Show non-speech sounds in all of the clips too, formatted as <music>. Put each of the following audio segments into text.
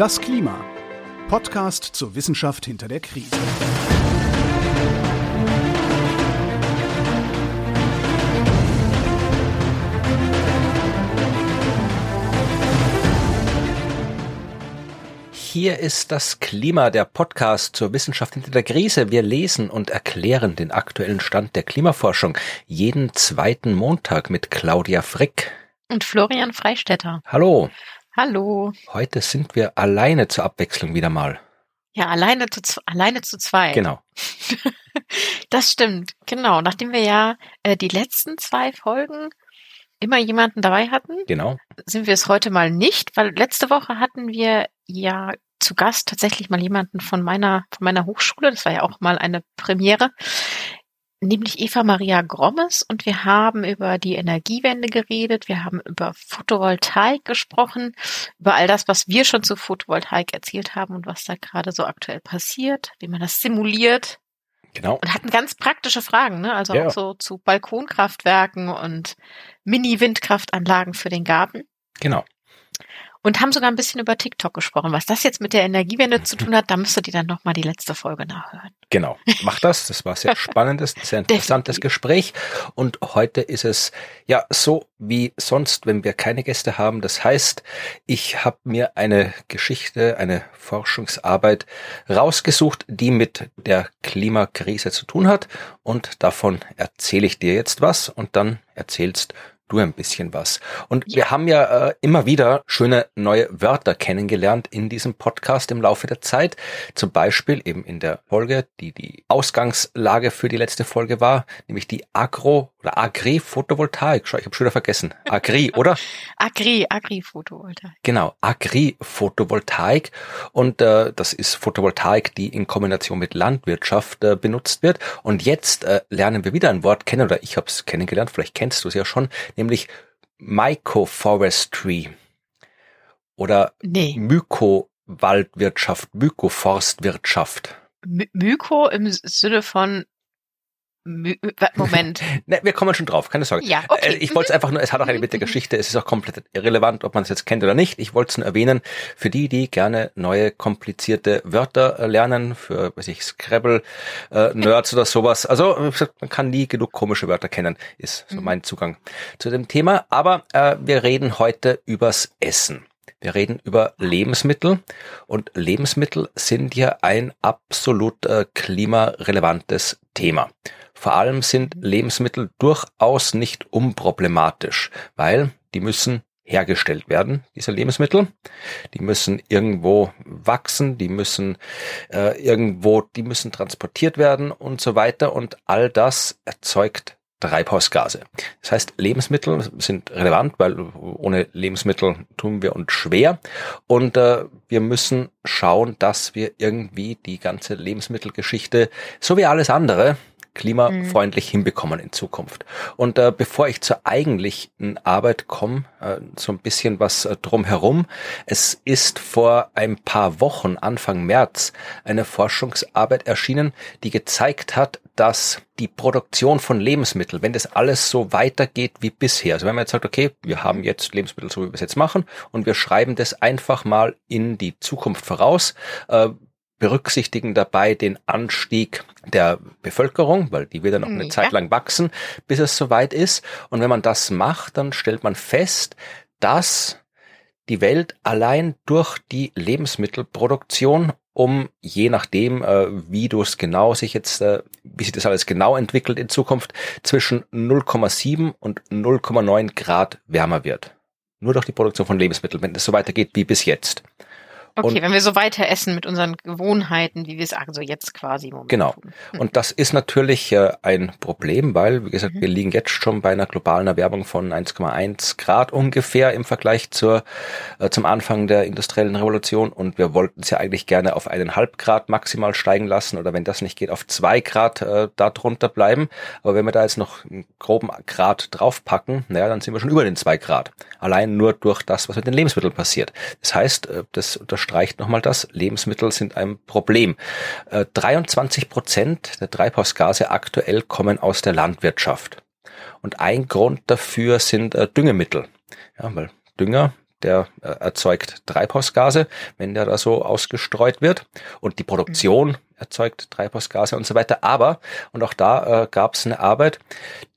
Das Klima. Podcast zur Wissenschaft hinter der Krise. Hier ist das Klima, der Podcast zur Wissenschaft hinter der Krise. Wir lesen und erklären den aktuellen Stand der Klimaforschung jeden zweiten Montag mit Claudia Frick. Und Florian Freistetter. Hallo. Hallo. Heute sind wir alleine zur Abwechslung wieder mal. Ja, alleine zu, alleine zu zwei. Genau. <laughs> das stimmt, genau. Nachdem wir ja äh, die letzten zwei Folgen immer jemanden dabei hatten, genau. sind wir es heute mal nicht, weil letzte Woche hatten wir ja zu Gast tatsächlich mal jemanden von meiner, von meiner Hochschule. Das war ja auch mal eine Premiere nämlich Eva Maria Grommes und wir haben über die Energiewende geredet, wir haben über Photovoltaik gesprochen, über all das, was wir schon zu Photovoltaik erzählt haben und was da gerade so aktuell passiert, wie man das simuliert. Genau. Und hatten ganz praktische Fragen, ne? Also ja. auch so zu Balkonkraftwerken und Mini-Windkraftanlagen für den Garten. Genau und haben sogar ein bisschen über TikTok gesprochen. Was das jetzt mit der Energiewende zu tun hat, da müsstet ihr dann nochmal die letzte Folge nachhören. Genau, mach das. Das war sehr <laughs> spannendes, sehr interessantes Definitiv. Gespräch. Und heute ist es ja so wie sonst, wenn wir keine Gäste haben. Das heißt, ich habe mir eine Geschichte, eine Forschungsarbeit rausgesucht, die mit der Klimakrise zu tun hat. Und davon erzähle ich dir jetzt was und dann erzählst du ein bisschen was. Und ja. wir haben ja äh, immer wieder schöne neue Wörter kennengelernt in diesem Podcast im Laufe der Zeit. Zum Beispiel eben in der Folge, die die Ausgangslage für die letzte Folge war, nämlich die Agro- oder Agri-Photovoltaik. Schau, ich habe schon wieder vergessen. Agri, <laughs> oder? Agri, Agri-Photovoltaik. Genau, Agri-Photovoltaik. Und äh, das ist Photovoltaik, die in Kombination mit Landwirtschaft äh, benutzt wird. Und jetzt äh, lernen wir wieder ein Wort kennen, oder ich habe es kennengelernt, vielleicht kennst du es ja schon, nämlich Mycoforestry oder nee. Mykowaldwirtschaft, Mykoforstwirtschaft. Myko im Sinne von Moment. <laughs> ne, wir kommen schon drauf, keine Sorge. Ja, okay. Äh, ich wollte es einfach nur, es hat auch eine mit der Geschichte, es ist auch komplett irrelevant, ob man es jetzt kennt oder nicht. Ich wollte es nur erwähnen, für die, die gerne neue, komplizierte Wörter äh, lernen, für, weiß ich, Scrabble, äh, Nerds oder sowas. Also, man kann nie genug komische Wörter kennen, ist so mhm. mein Zugang zu dem Thema. Aber äh, wir reden heute übers Essen. Wir reden über Lebensmittel und Lebensmittel sind ja ein absolut äh, klimarelevantes Thema. Vor allem sind Lebensmittel durchaus nicht unproblematisch, weil die müssen hergestellt werden, diese Lebensmittel. Die müssen irgendwo wachsen, die müssen äh, irgendwo, die müssen transportiert werden und so weiter. Und all das erzeugt Treibhausgase. Das heißt, Lebensmittel sind relevant, weil ohne Lebensmittel tun wir uns schwer und äh, wir müssen schauen, dass wir irgendwie die ganze Lebensmittelgeschichte, so wie alles andere, klimafreundlich mhm. hinbekommen in Zukunft. Und äh, bevor ich zur eigentlichen Arbeit komme, äh, so ein bisschen was äh, drumherum. Es ist vor ein paar Wochen, Anfang März, eine Forschungsarbeit erschienen, die gezeigt hat, dass die Produktion von Lebensmitteln, wenn das alles so weitergeht wie bisher, also wenn man jetzt sagt, okay, wir haben jetzt Lebensmittel so, wie wir es jetzt machen und wir schreiben das einfach mal in die Zukunft voraus, äh, berücksichtigen dabei den Anstieg der Bevölkerung, weil die wird dann noch eine ja. Zeit lang wachsen, bis es soweit ist. Und wenn man das macht, dann stellt man fest, dass die Welt allein durch die Lebensmittelproduktion um je nachdem, äh, wie du es genau sich jetzt, äh, wie sich das alles genau entwickelt in Zukunft, zwischen 0,7 und 0,9 Grad wärmer wird. Nur durch die Produktion von Lebensmitteln, wenn es so weitergeht wie bis jetzt. Okay, und, wenn wir so weiter essen mit unseren Gewohnheiten, wie wir es also jetzt quasi momentan Genau. Hm. Und das ist natürlich äh, ein Problem, weil, wie gesagt, mhm. wir liegen jetzt schon bei einer globalen Erwärmung von 1,1 Grad ungefähr im Vergleich zur, äh, zum Anfang der industriellen Revolution. Und wir wollten es ja eigentlich gerne auf eineinhalb Grad maximal steigen lassen oder wenn das nicht geht, auf zwei Grad äh, darunter bleiben. Aber wenn wir da jetzt noch einen groben Grad draufpacken, naja, dann sind wir schon über den zwei Grad. Allein nur durch das, was mit den Lebensmitteln passiert. Das heißt, äh, das unterstreicht nochmal das, Lebensmittel sind ein Problem. 23 äh, Prozent der Treibhausgase aktuell kommen aus der Landwirtschaft. Und ein Grund dafür sind äh, Düngemittel. Ja, weil Dünger der äh, erzeugt Treibhausgase, wenn der da so ausgestreut wird. Und die Produktion erzeugt Treibhausgase und so weiter. Aber, und auch da äh, gab es eine Arbeit,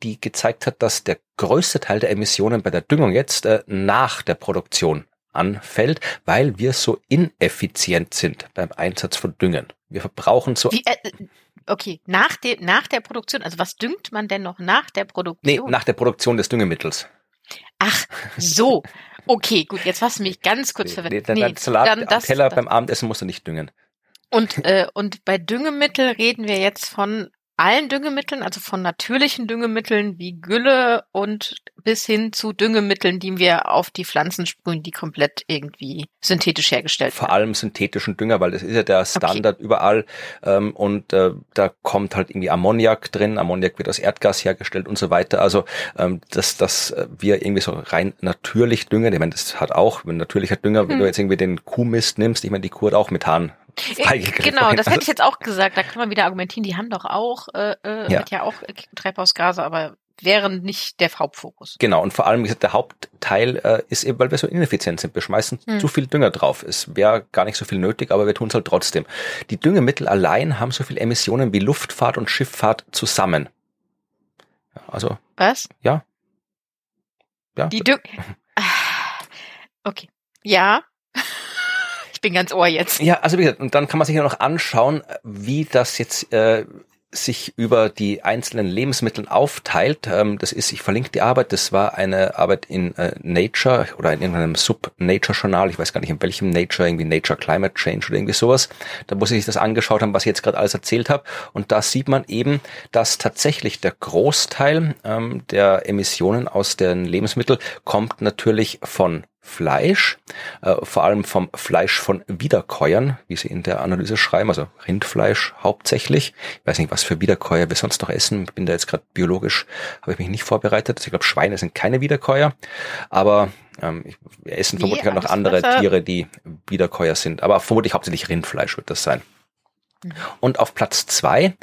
die gezeigt hat, dass der größte Teil der Emissionen bei der Düngung jetzt äh, nach der Produktion anfällt, weil wir so ineffizient sind beim Einsatz von Düngen. Wir verbrauchen so. Wie, äh, okay, nach, de, nach der Produktion, also was düngt man denn noch nach der Produktion? Nee, nach der Produktion des Düngemittels. Ach, so. Okay, gut, jetzt hast du mich ganz kurz verwirrt. Nee, dann, nee, Salat dann das, Teller das. beim Abendessen musst du nicht düngen. Und, äh, und bei Düngemittel reden wir jetzt von allen Düngemitteln, also von natürlichen Düngemitteln wie Gülle und bis hin zu Düngemitteln, die wir auf die Pflanzen sprühen, die komplett irgendwie synthetisch hergestellt Vor werden. Vor allem synthetischen Dünger, weil das ist ja der Standard okay. überall ähm, und äh, da kommt halt irgendwie Ammoniak drin. Ammoniak wird aus Erdgas hergestellt und so weiter. Also ähm, dass, dass wir irgendwie so rein natürlich düngen, ich meine, das hat auch, wenn natürlicher Dünger, hm. wenn du jetzt irgendwie den Kuhmist nimmst, ich meine, die Kuh hat auch Methan Genau, das hätte ich jetzt auch gesagt. Da kann man wieder argumentieren, die haben doch auch, äh, äh ja. ja auch Treibhausgase, aber wären nicht der Hauptfokus. Genau, und vor allem der Hauptteil äh, ist eben, weil wir so ineffizient sind. Wir schmeißen hm. zu viel Dünger drauf. Es wäre gar nicht so viel nötig, aber wir tun es halt trotzdem. Die Düngemittel allein haben so viel Emissionen wie Luftfahrt und Schifffahrt zusammen. Also. Was? Ja. Ja. Die Düng. <laughs> Okay. Ja bin ganz Ohr jetzt. Ja, also wie gesagt, und dann kann man sich ja noch anschauen, wie das jetzt äh, sich über die einzelnen Lebensmittel aufteilt. Ähm, das ist, ich verlinke die Arbeit, das war eine Arbeit in äh, Nature oder in irgendeinem Sub-Nature-Journal, ich weiß gar nicht in welchem Nature, irgendwie Nature Climate Change oder irgendwie sowas, da wo sie sich das angeschaut haben, was ich jetzt gerade alles erzählt habe. Und da sieht man eben, dass tatsächlich der Großteil ähm, der Emissionen aus den Lebensmitteln kommt natürlich von Fleisch, äh, vor allem vom Fleisch von Wiederkäuern, wie sie in der Analyse schreiben, also Rindfleisch hauptsächlich. Ich weiß nicht, was für Wiederkäuer wir sonst noch essen. Ich bin da jetzt gerade biologisch, habe ich mich nicht vorbereitet. Also ich glaube, Schweine sind keine Wiederkäuer, aber ähm, wir essen wie, vermutlich auch noch andere Wasser? Tiere, die Wiederkäuer sind. Aber vermutlich hauptsächlich Rindfleisch wird das sein. Mhm. Und auf Platz zwei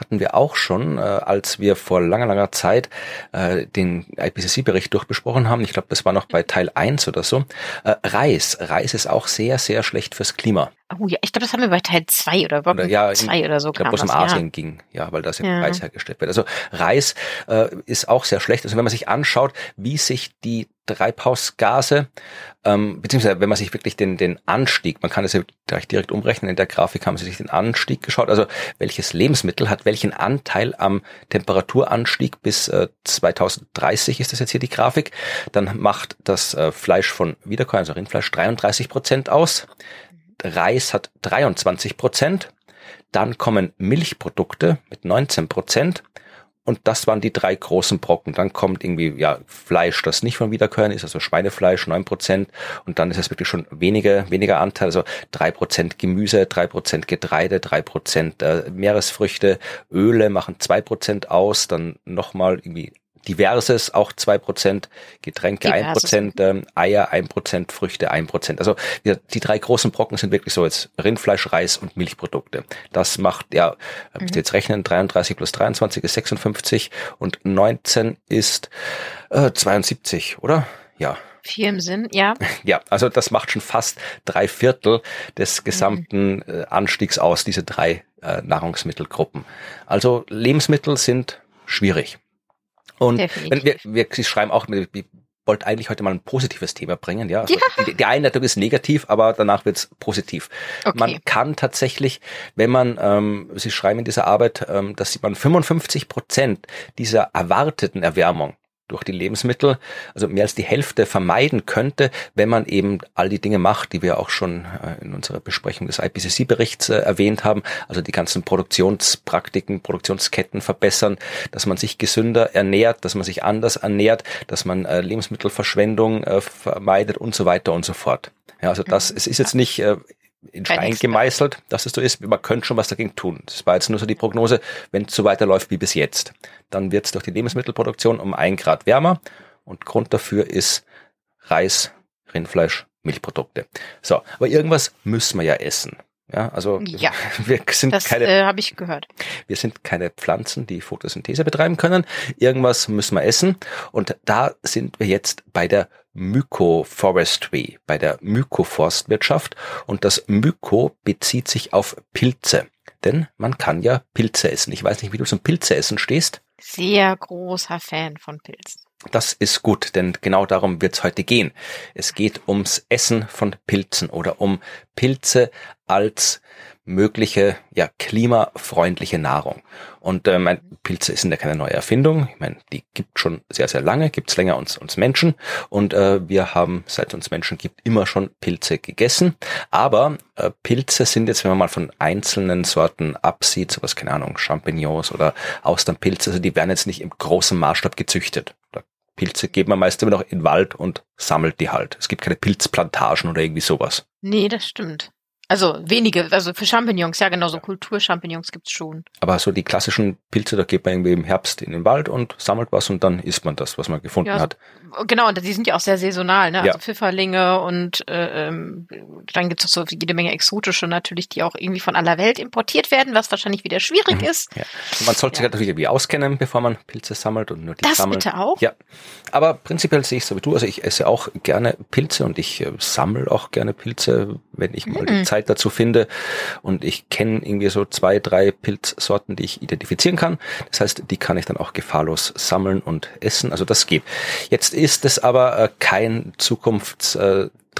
hatten wir auch schon, äh, als wir vor langer, langer Zeit äh, den IPCC-Bericht durchbesprochen haben. Ich glaube, das war noch bei Teil 1 oder so. Äh, Reis. Reis ist auch sehr, sehr schlecht fürs Klima. Oh ja, ich glaube, das haben wir bei Teil 2 oder ja, 2 oder so. Ich glaube, wo es um Asien ja. ging, ja, weil da ja, ja Reis hergestellt wird. Also Reis äh, ist auch sehr schlecht. Also wenn man sich anschaut, wie sich die Treibhausgase, ähm, beziehungsweise wenn man sich wirklich den, den Anstieg, man kann es ja gleich direkt umrechnen, in der Grafik haben sie sich den Anstieg geschaut, also welches Lebensmittel hat welchen Anteil am Temperaturanstieg bis äh, 2030 ist das jetzt hier die Grafik, dann macht das äh, Fleisch von Wiederkäuern, also Rindfleisch, 33 Prozent aus. Reis hat 23 Prozent. Dann kommen Milchprodukte mit 19 Prozent. Und das waren die drei großen Brocken. Dann kommt irgendwie ja Fleisch, das nicht von Wiederkäuern ist, also Schweinefleisch, neun Prozent. Und dann ist es wirklich schon weniger, weniger Anteil, also drei Prozent Gemüse, drei Prozent Getreide, drei Prozent äh, Meeresfrüchte, Öle machen zwei Prozent aus, dann nochmal irgendwie Diverses auch zwei Prozent, Getränke ein Prozent, ähm, Eier ein Prozent, Früchte ein Prozent. Also die, die, drei großen Brocken sind wirklich so jetzt Rindfleisch, Reis und Milchprodukte. Das macht ja, mhm. jetzt rechnen, 33 plus 23 ist 56 und 19 ist äh, 72, oder? Ja. Vier im Sinn, ja. <laughs> Ja, also das macht schon fast drei Viertel des gesamten mhm. äh, Anstiegs aus, diese drei äh, Nahrungsmittelgruppen. Also Lebensmittel sind schwierig. Und wenn wir, wir, Sie schreiben auch, wir wollten eigentlich heute mal ein positives Thema bringen. Ja, also ja. Die, die, Einleitung ist negativ, aber danach wird's positiv. Okay. Man kann tatsächlich, wenn man, ähm, Sie schreiben in dieser Arbeit, ähm, dass man 55 Prozent dieser erwarteten Erwärmung durch die Lebensmittel, also mehr als die Hälfte vermeiden könnte, wenn man eben all die Dinge macht, die wir auch schon äh, in unserer Besprechung des IPCC-Berichts äh, erwähnt haben, also die ganzen Produktionspraktiken, Produktionsketten verbessern, dass man sich gesünder ernährt, dass man sich anders ernährt, dass man äh, Lebensmittelverschwendung vermeidet und so weiter und so fort. Ja, also das, es ist jetzt nicht in Stein gemeißelt, dass es so ist. Man könnte schon was dagegen tun. Das war jetzt nur so die Prognose, wenn es so weiterläuft wie bis jetzt. Dann wird es durch die Lebensmittelproduktion um ein Grad wärmer und Grund dafür ist Reis, Rindfleisch, Milchprodukte. So, aber irgendwas müssen wir ja essen. Ja, also Ja, <laughs> wir sind das keine äh, habe ich gehört. wir sind keine Pflanzen, die Photosynthese betreiben können. Irgendwas müssen wir essen. Und da sind wir jetzt bei der Mycoforestry, bei der Mykoforstwirtschaft. Und das Myko bezieht sich auf Pilze. Denn man kann ja Pilze essen. Ich weiß nicht, wie du zum Pilzeessen stehst. Sehr großer Fan von Pilzen. Das ist gut, denn genau darum wird es heute gehen. Es geht ums Essen von Pilzen oder um Pilze als mögliche ja klimafreundliche Nahrung. Und äh, mein, Pilze sind ja keine neue Erfindung. Ich meine, die gibt schon sehr sehr lange, gibt's länger uns uns Menschen und äh, wir haben seit uns Menschen gibt immer schon Pilze gegessen. Aber äh, Pilze sind jetzt, wenn man mal von einzelnen Sorten absieht, sowas keine Ahnung, Champignons oder Austernpilze, also die werden jetzt nicht im großen Maßstab gezüchtet. Da Pilze geht man meist immer noch in den Wald und sammelt die halt. Es gibt keine Pilzplantagen oder irgendwie sowas. Nee, das stimmt. Also wenige, also für Champignons, ja genau, so Kulturchampignons gibt's schon. Aber so die klassischen Pilze, da geht man irgendwie im Herbst in den Wald und sammelt was und dann isst man das, was man gefunden Ja, so- hat. Genau, und die sind ja auch sehr saisonal, ne? Ja. Also Pfifferlinge und äh, ähm, dann gibt's auch so jede Menge exotische natürlich, die auch irgendwie von aller Welt importiert werden, was wahrscheinlich wieder schwierig Mhm. ist. Ja. Und man sollte sich Ja. natürlich irgendwie auskennen, bevor man Pilze sammelt und nur die Das sammeln. bitte auch? Ja, aber prinzipiell sehe ich so wie du. Also ich esse auch gerne Pilze und ich äh, sammle auch gerne Pilze, wenn ich mal die Mhm. Zeit dazu finde. Und ich kenne irgendwie so zwei, drei Pilzsorten, die ich identifizieren kann. Das heißt, die kann ich dann auch gefahrlos sammeln und essen. Also das geht. Jetzt ist es aber äh, kein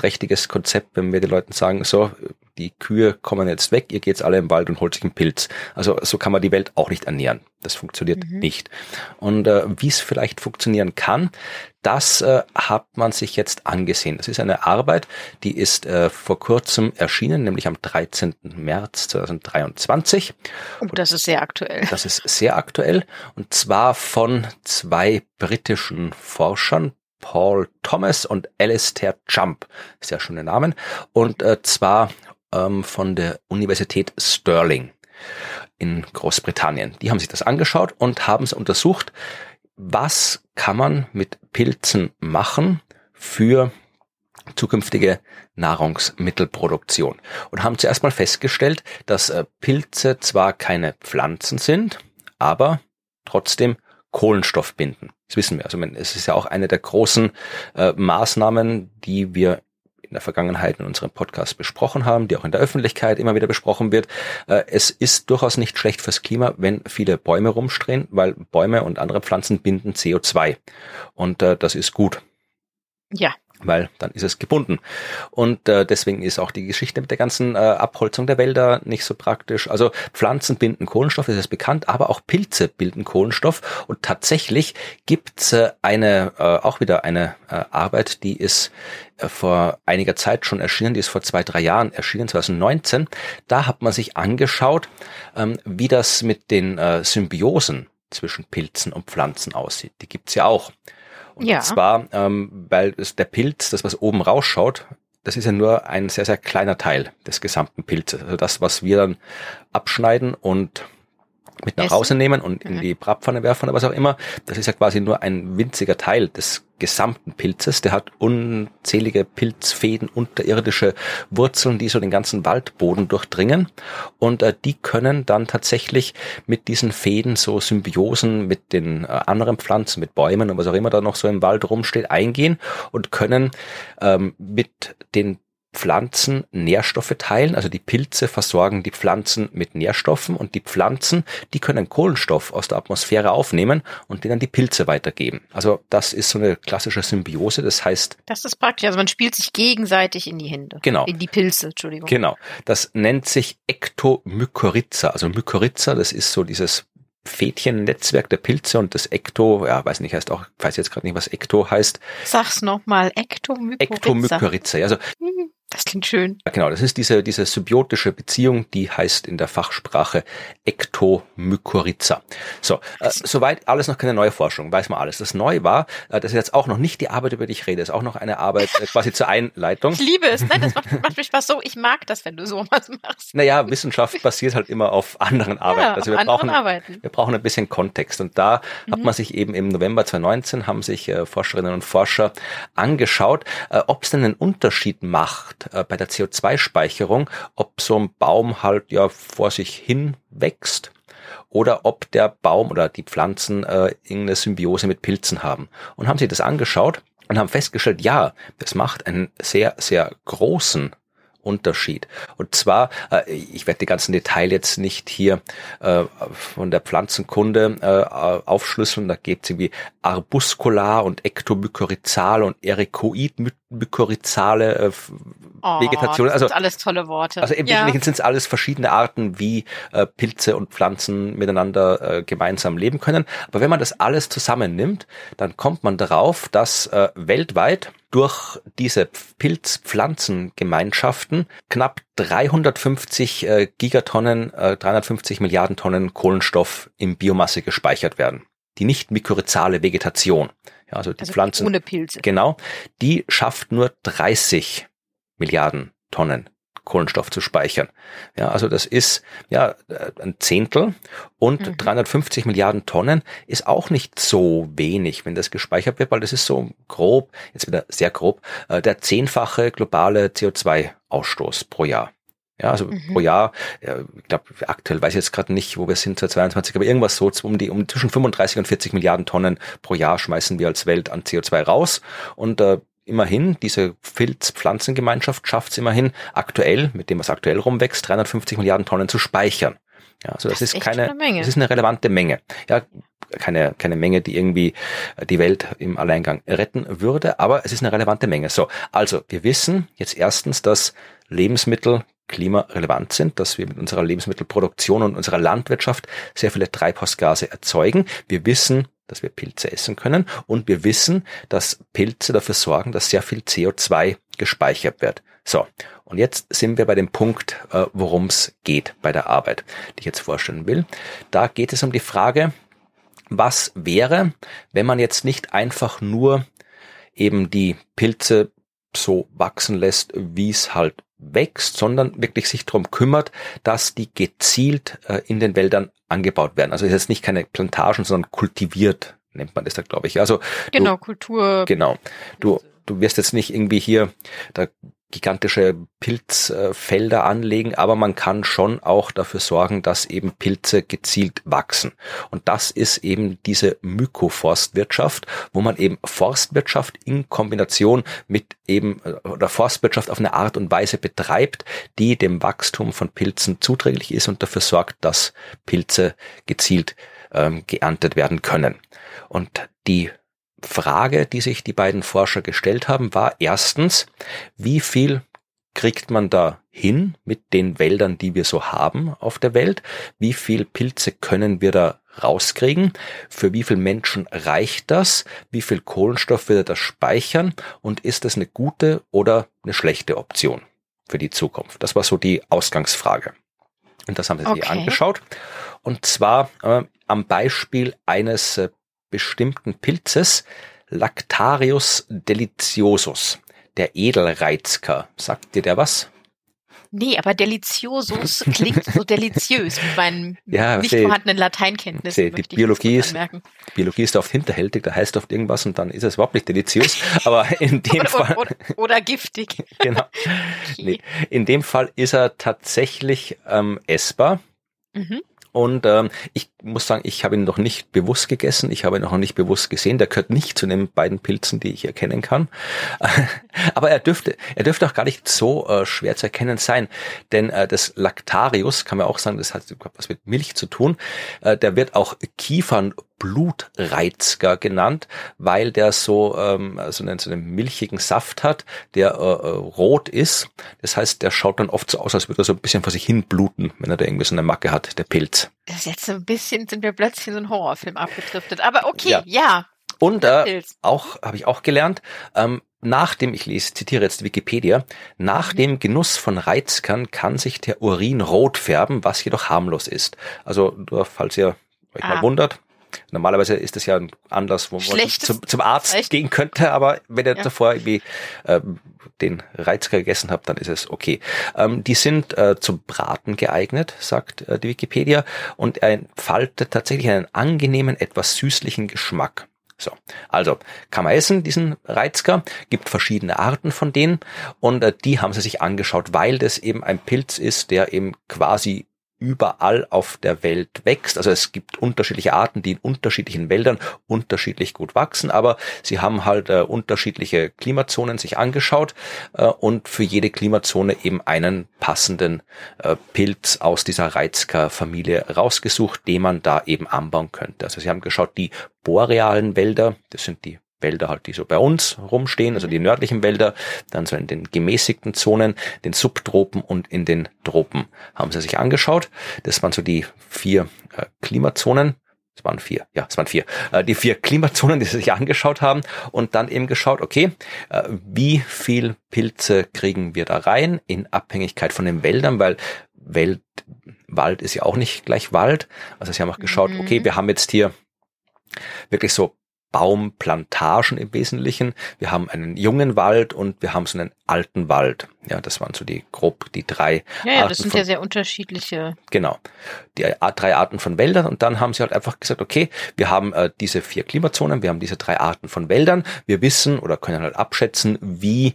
zukunftsträchtiges Konzept, wenn wir den Leuten sagen, so, die Kühe kommen jetzt weg, ihr geht's alle im Wald und holt sich einen Pilz. Also so kann man die Welt auch nicht ernähren. Das funktioniert Mhm. nicht. Und äh, wie es vielleicht funktionieren kann, das äh, hat man sich jetzt angesehen. Das ist eine Arbeit, die ist äh, vor kurzem erschienen, nämlich am 13. März 2023. Oh, das ist sehr aktuell. Das ist sehr aktuell und zwar von zwei britischen Forschern, Paul Thomas und Alistair Jump. Sehr schöne Namen. Und äh, zwar ähm, von der Universität Stirling in Großbritannien. Die haben sich das angeschaut und haben es untersucht, was kann man mit Pilzen machen für zukünftige Nahrungsmittelproduktion und haben zuerst mal festgestellt, dass äh, Pilze zwar keine Pflanzen sind, aber trotzdem Kohlenstoff binden. Das wissen wir. Also man- es ist ja auch eine der großen äh, Maßnahmen, die wir in der Vergangenheit in unserem Podcast besprochen haben, die auch in der Öffentlichkeit immer wieder besprochen wird. Äh, es ist durchaus nicht schlecht fürs Klima, wenn viele Bäume rumstehen, weil Bäume und andere Pflanzen binden CO2. Und äh, das ist gut Ja, weil dann ist es gebunden. Und äh, deswegen ist auch die Geschichte mit der ganzen äh, Abholzung der Wälder nicht so praktisch. Also Pflanzen binden Kohlenstoff, das ist bekannt, aber auch Pilze bilden Kohlenstoff. Und tatsächlich gibt's äh, eine, äh, auch wieder eine äh, Arbeit, die ist äh, vor einiger Zeit schon erschienen, die ist vor zwei, drei Jahren erschienen, 2019. Da hat man sich angeschaut, ähm, wie das mit den äh, Symbiosen zwischen Pilzen und Pflanzen aussieht. Die gibt's ja auch. Und Ja. zwar, ähm, weil es der Pilz, das was oben rausschaut, das ist ja nur ein sehr, sehr kleiner Teil des gesamten Pilzes. Also das, was wir dann abschneiden und mit nach Essen? Hause nehmen und in Mhm. die Bratpfanne werfen oder was auch immer, das ist ja quasi nur ein winziger Teil des gesamten Pilzes. Der hat unzählige Pilzfäden, unterirdische Wurzeln, die so den ganzen Waldboden durchdringen. Und äh, die können dann tatsächlich mit diesen Fäden so Symbiosen mit den äh, anderen Pflanzen, mit Bäumen und was auch immer da noch so im Wald rumsteht, eingehen und können ähm, mit den Pflanzen Nährstoffe teilen, also die Pilze versorgen die Pflanzen mit Nährstoffen und die Pflanzen, die können Kohlenstoff aus der Atmosphäre aufnehmen und den an die Pilze weitergeben. Also das ist so eine klassische Symbiose, das heißt, das ist praktisch. Also man spielt sich gegenseitig in die Hände. Genau. In die Pilze, Entschuldigung. genau, das nennt sich Ektomykorrhiza. Also Mykorrhiza, das ist so dieses Fädchennetzwerk der Pilze und das Ekto, ja, weiß nicht, heißt auch, weiß jetzt gerade nicht, was Ekto heißt, Sag's nochmal. Ektomykorrhiza. Ektomykorrhiza. Also Hm, Das klingt schön. Genau, das ist diese, diese symbiotische Beziehung, die heißt in der Fachsprache Ektomykorrhiza. So, äh, soweit alles noch keine neue Forschung, weiß man alles. Das neu war, äh, das ist jetzt auch noch nicht die Arbeit, über die ich rede, ist auch noch eine Arbeit äh, quasi zur Einleitung. <laughs> Ich liebe es. Nein, das macht, macht mich Spaß so. Ich mag das, wenn du sowas machst. Naja, Wissenschaft basiert halt immer auf anderen Arbeiten. Ja, also wir brauchen, Arbeiten. wir brauchen ein bisschen Kontext. Und da hat Mhm. man sich eben im November 2019 haben sich äh, Forscherinnen und Forscher angeschaut, äh, ob es denn einen Unterschied macht, äh, bei der CO2-Speicherung, ob so ein Baum halt ja vor sich hin wächst oder ob der Baum oder die Pflanzen äh, irgendeine Symbiose mit Pilzen haben. Und haben sie das angeschaut und haben festgestellt, ja, das macht einen sehr, sehr großen Unterschied. Und zwar, äh, ich werde die ganzen Details jetzt nicht hier äh, von der Pflanzenkunde äh, aufschlüsseln, da gibt es irgendwie arbuskular und ektomykorrhizale und ericoid-mykorrhizale äh, oh, Vegetation. Das also sind alles tolle Worte. Also im ja. Wesentlichen sind es alles verschiedene Arten, wie äh, Pilze und Pflanzen miteinander äh, gemeinsam leben können. Aber wenn man das alles zusammennimmt, dann kommt man darauf, dass äh, weltweit durch diese Pilz-Pflanzengemeinschaften knapp 350 äh, Gigatonnen, äh, 350 Milliarden Tonnen Kohlenstoff in Biomasse gespeichert werden. Die nicht mykorrhizale Vegetation, ja, also die also Pflanzen, ohne Pilze. genau, die schafft nur 30 Milliarden Tonnen Kohlenstoff zu speichern. Ja, also das ist ja ein Zehntel und mhm. 350 Milliarden Tonnen ist auch nicht so wenig, wenn das gespeichert wird, weil das ist so grob, jetzt wieder sehr grob, äh, der zehnfache globale CO2-Ausstoß pro Jahr. Ja, also mhm. pro Jahr, ich glaube, aktuell weiß ich jetzt gerade nicht, wo wir sind, 2022, aber irgendwas so um die um zwischen 35 und 40 Milliarden Tonnen pro Jahr schmeißen wir als Welt an CO2 raus. Und äh, immerhin, diese Filz-Pflanzengemeinschaft schafft es immerhin, aktuell, mit dem was aktuell rumwächst, 350 Milliarden Tonnen zu speichern. Ja, also das, das ist, ist keine, das ist eine relevante Menge. Ja, keine, keine Menge, die irgendwie die Welt im Alleingang retten würde, aber es ist eine relevante Menge. So, also wir wissen jetzt erstens, dass Lebensmittel klimarelevant sind, dass wir mit unserer Lebensmittelproduktion und unserer Landwirtschaft sehr viele Treibhausgase erzeugen. Wir wissen, dass wir Pilze essen können. Und wir wissen, dass Pilze dafür sorgen, dass sehr viel CO2 gespeichert wird. So, und jetzt sind wir bei dem Punkt, äh, worum es geht bei der Arbeit, die ich jetzt vorstellen will. Da geht es um die Frage, was wäre, wenn man jetzt nicht einfach nur eben die Pilze so wachsen lässt, wie es halt wächst, sondern wirklich sich darum kümmert, dass die gezielt äh, in den Wäldern angebaut werden. Also es ist jetzt nicht keine Plantagen, sondern kultiviert nennt man das da, glaube ich. Also genau, du, Kultur. Genau. Du, du wirst jetzt nicht irgendwie hier da gigantische Pilzfelder anlegen, aber man kann schon auch dafür sorgen, dass eben Pilze gezielt wachsen. Und das ist eben diese Mykoforstwirtschaft, wo man eben Forstwirtschaft in Kombination mit eben äh, oder Forstwirtschaft auf eine Art und Weise betreibt, die dem Wachstum von Pilzen zuträglich ist und dafür sorgt, dass Pilze gezielt ähm, geerntet werden können. Und die Frage, die sich die beiden Forscher gestellt haben, war erstens, wie viel kriegt man da hin mit den Wäldern, die wir so haben auf der Welt? Wie viel Pilze können wir da rauskriegen? Für wie viele Menschen reicht das? Wie viel Kohlenstoff wird das speichern? Und ist das eine gute oder eine schlechte Option für die Zukunft? Das war so die Ausgangsfrage. Und das haben sie okay. sich angeschaut. Und zwar äh, am Beispiel eines äh, bestimmten Pilzes, Lactarius deliciosus, der Edelreizker. Sagt dir der was? Nee, aber deliciosus <laughs> klingt so deliziös mit meinen ja, nicht die, vorhandenen Lateinkenntnissen. Die, die Biologie, ist, die Biologie ist oft hinterhältig, da heißt oft irgendwas und dann ist es überhaupt nicht deliziös. <laughs> Aber in dem oder, Fall. Oder, oder, giftig. <laughs> genau. Okay. Nee, in dem Fall ist er tatsächlich ähm, essbar. Mhm. Und ähm, ich muss sagen, ich habe ihn noch nicht bewusst gegessen, ich habe ihn noch nicht bewusst gesehen. Der gehört nicht zu den beiden Pilzen, die ich erkennen kann. <laughs> Aber er dürfte, er dürfte auch gar nicht so äh, schwer zu erkennen sein. Denn äh, das Lactarius, kann man auch sagen, das hat was mit Milch zu tun. Äh, der wird auch Kiefern Blutreizger genannt, weil der so, ähm, so, einen, so einen milchigen Saft hat, der äh, äh, rot ist. Das heißt, der schaut dann oft so aus, als würde er so ein bisschen vor sich hin bluten, wenn er da irgendwie so eine Macke hat, der Pilz. Das ist jetzt so ein bisschen, sind wir plötzlich in so einen Horrorfilm abgedriftet. Aber okay, ja. ja. Und äh, auch habe ich auch gelernt, ähm, nach dem, ich lese, zitiere jetzt Wikipedia, nach mhm. dem Genuss von Reizkern kann sich der Urin rot färben, was jedoch harmlos ist. Also, falls ihr euch ah. mal wundert, Normalerweise ist das ja ein Anlass, wo man zum, zum Arzt Echt? gehen könnte, aber wenn ihr ja. davor irgendwie äh, den Reizker gegessen habt, dann ist es okay. Ähm, die sind äh, zum Braten geeignet, sagt äh, die Wikipedia, und er entfaltet tatsächlich einen angenehmen, etwas süßlichen Geschmack. So, also kann man essen, diesen Reizker, gibt verschiedene Arten von denen und äh, die haben sie sich angeschaut, weil das eben ein Pilz ist, der eben quasi überall auf der Welt wächst. Also es gibt unterschiedliche Arten, die in unterschiedlichen Wäldern unterschiedlich gut wachsen, aber sie haben halt äh, unterschiedliche Klimazonen sich angeschaut äh, und für jede Klimazone eben einen passenden äh, Pilz aus dieser Reizker-Familie rausgesucht, den man da eben anbauen könnte. Also sie haben geschaut, die borealen Wälder, das sind die Wälder halt, die so bei uns rumstehen, also die nördlichen Wälder, dann so in den gemäßigten Zonen, den Subtropen und in den Tropen haben sie sich angeschaut. Das waren so die vier äh, Klimazonen. Es waren vier, ja, es waren vier. Äh, die vier Klimazonen, die sie sich angeschaut haben und dann eben geschaut, okay, äh, wie viel Pilze kriegen wir da rein in Abhängigkeit von den Wäldern, weil Welt, Wald ist ja auch nicht gleich Wald. Also sie haben auch geschaut, mhm. okay, wir haben jetzt hier wirklich so Baumplantagen im Wesentlichen. Wir haben einen jungen Wald und wir haben so einen alten Wald. Ja, das waren so die grob die drei. Ja, ja das sind von, ja sehr unterschiedliche. Genau, die drei Arten von Wäldern und dann haben sie halt einfach gesagt, okay, wir haben äh, diese vier Klimazonen, wir haben diese drei Arten von Wäldern. Wir wissen oder können halt abschätzen, wie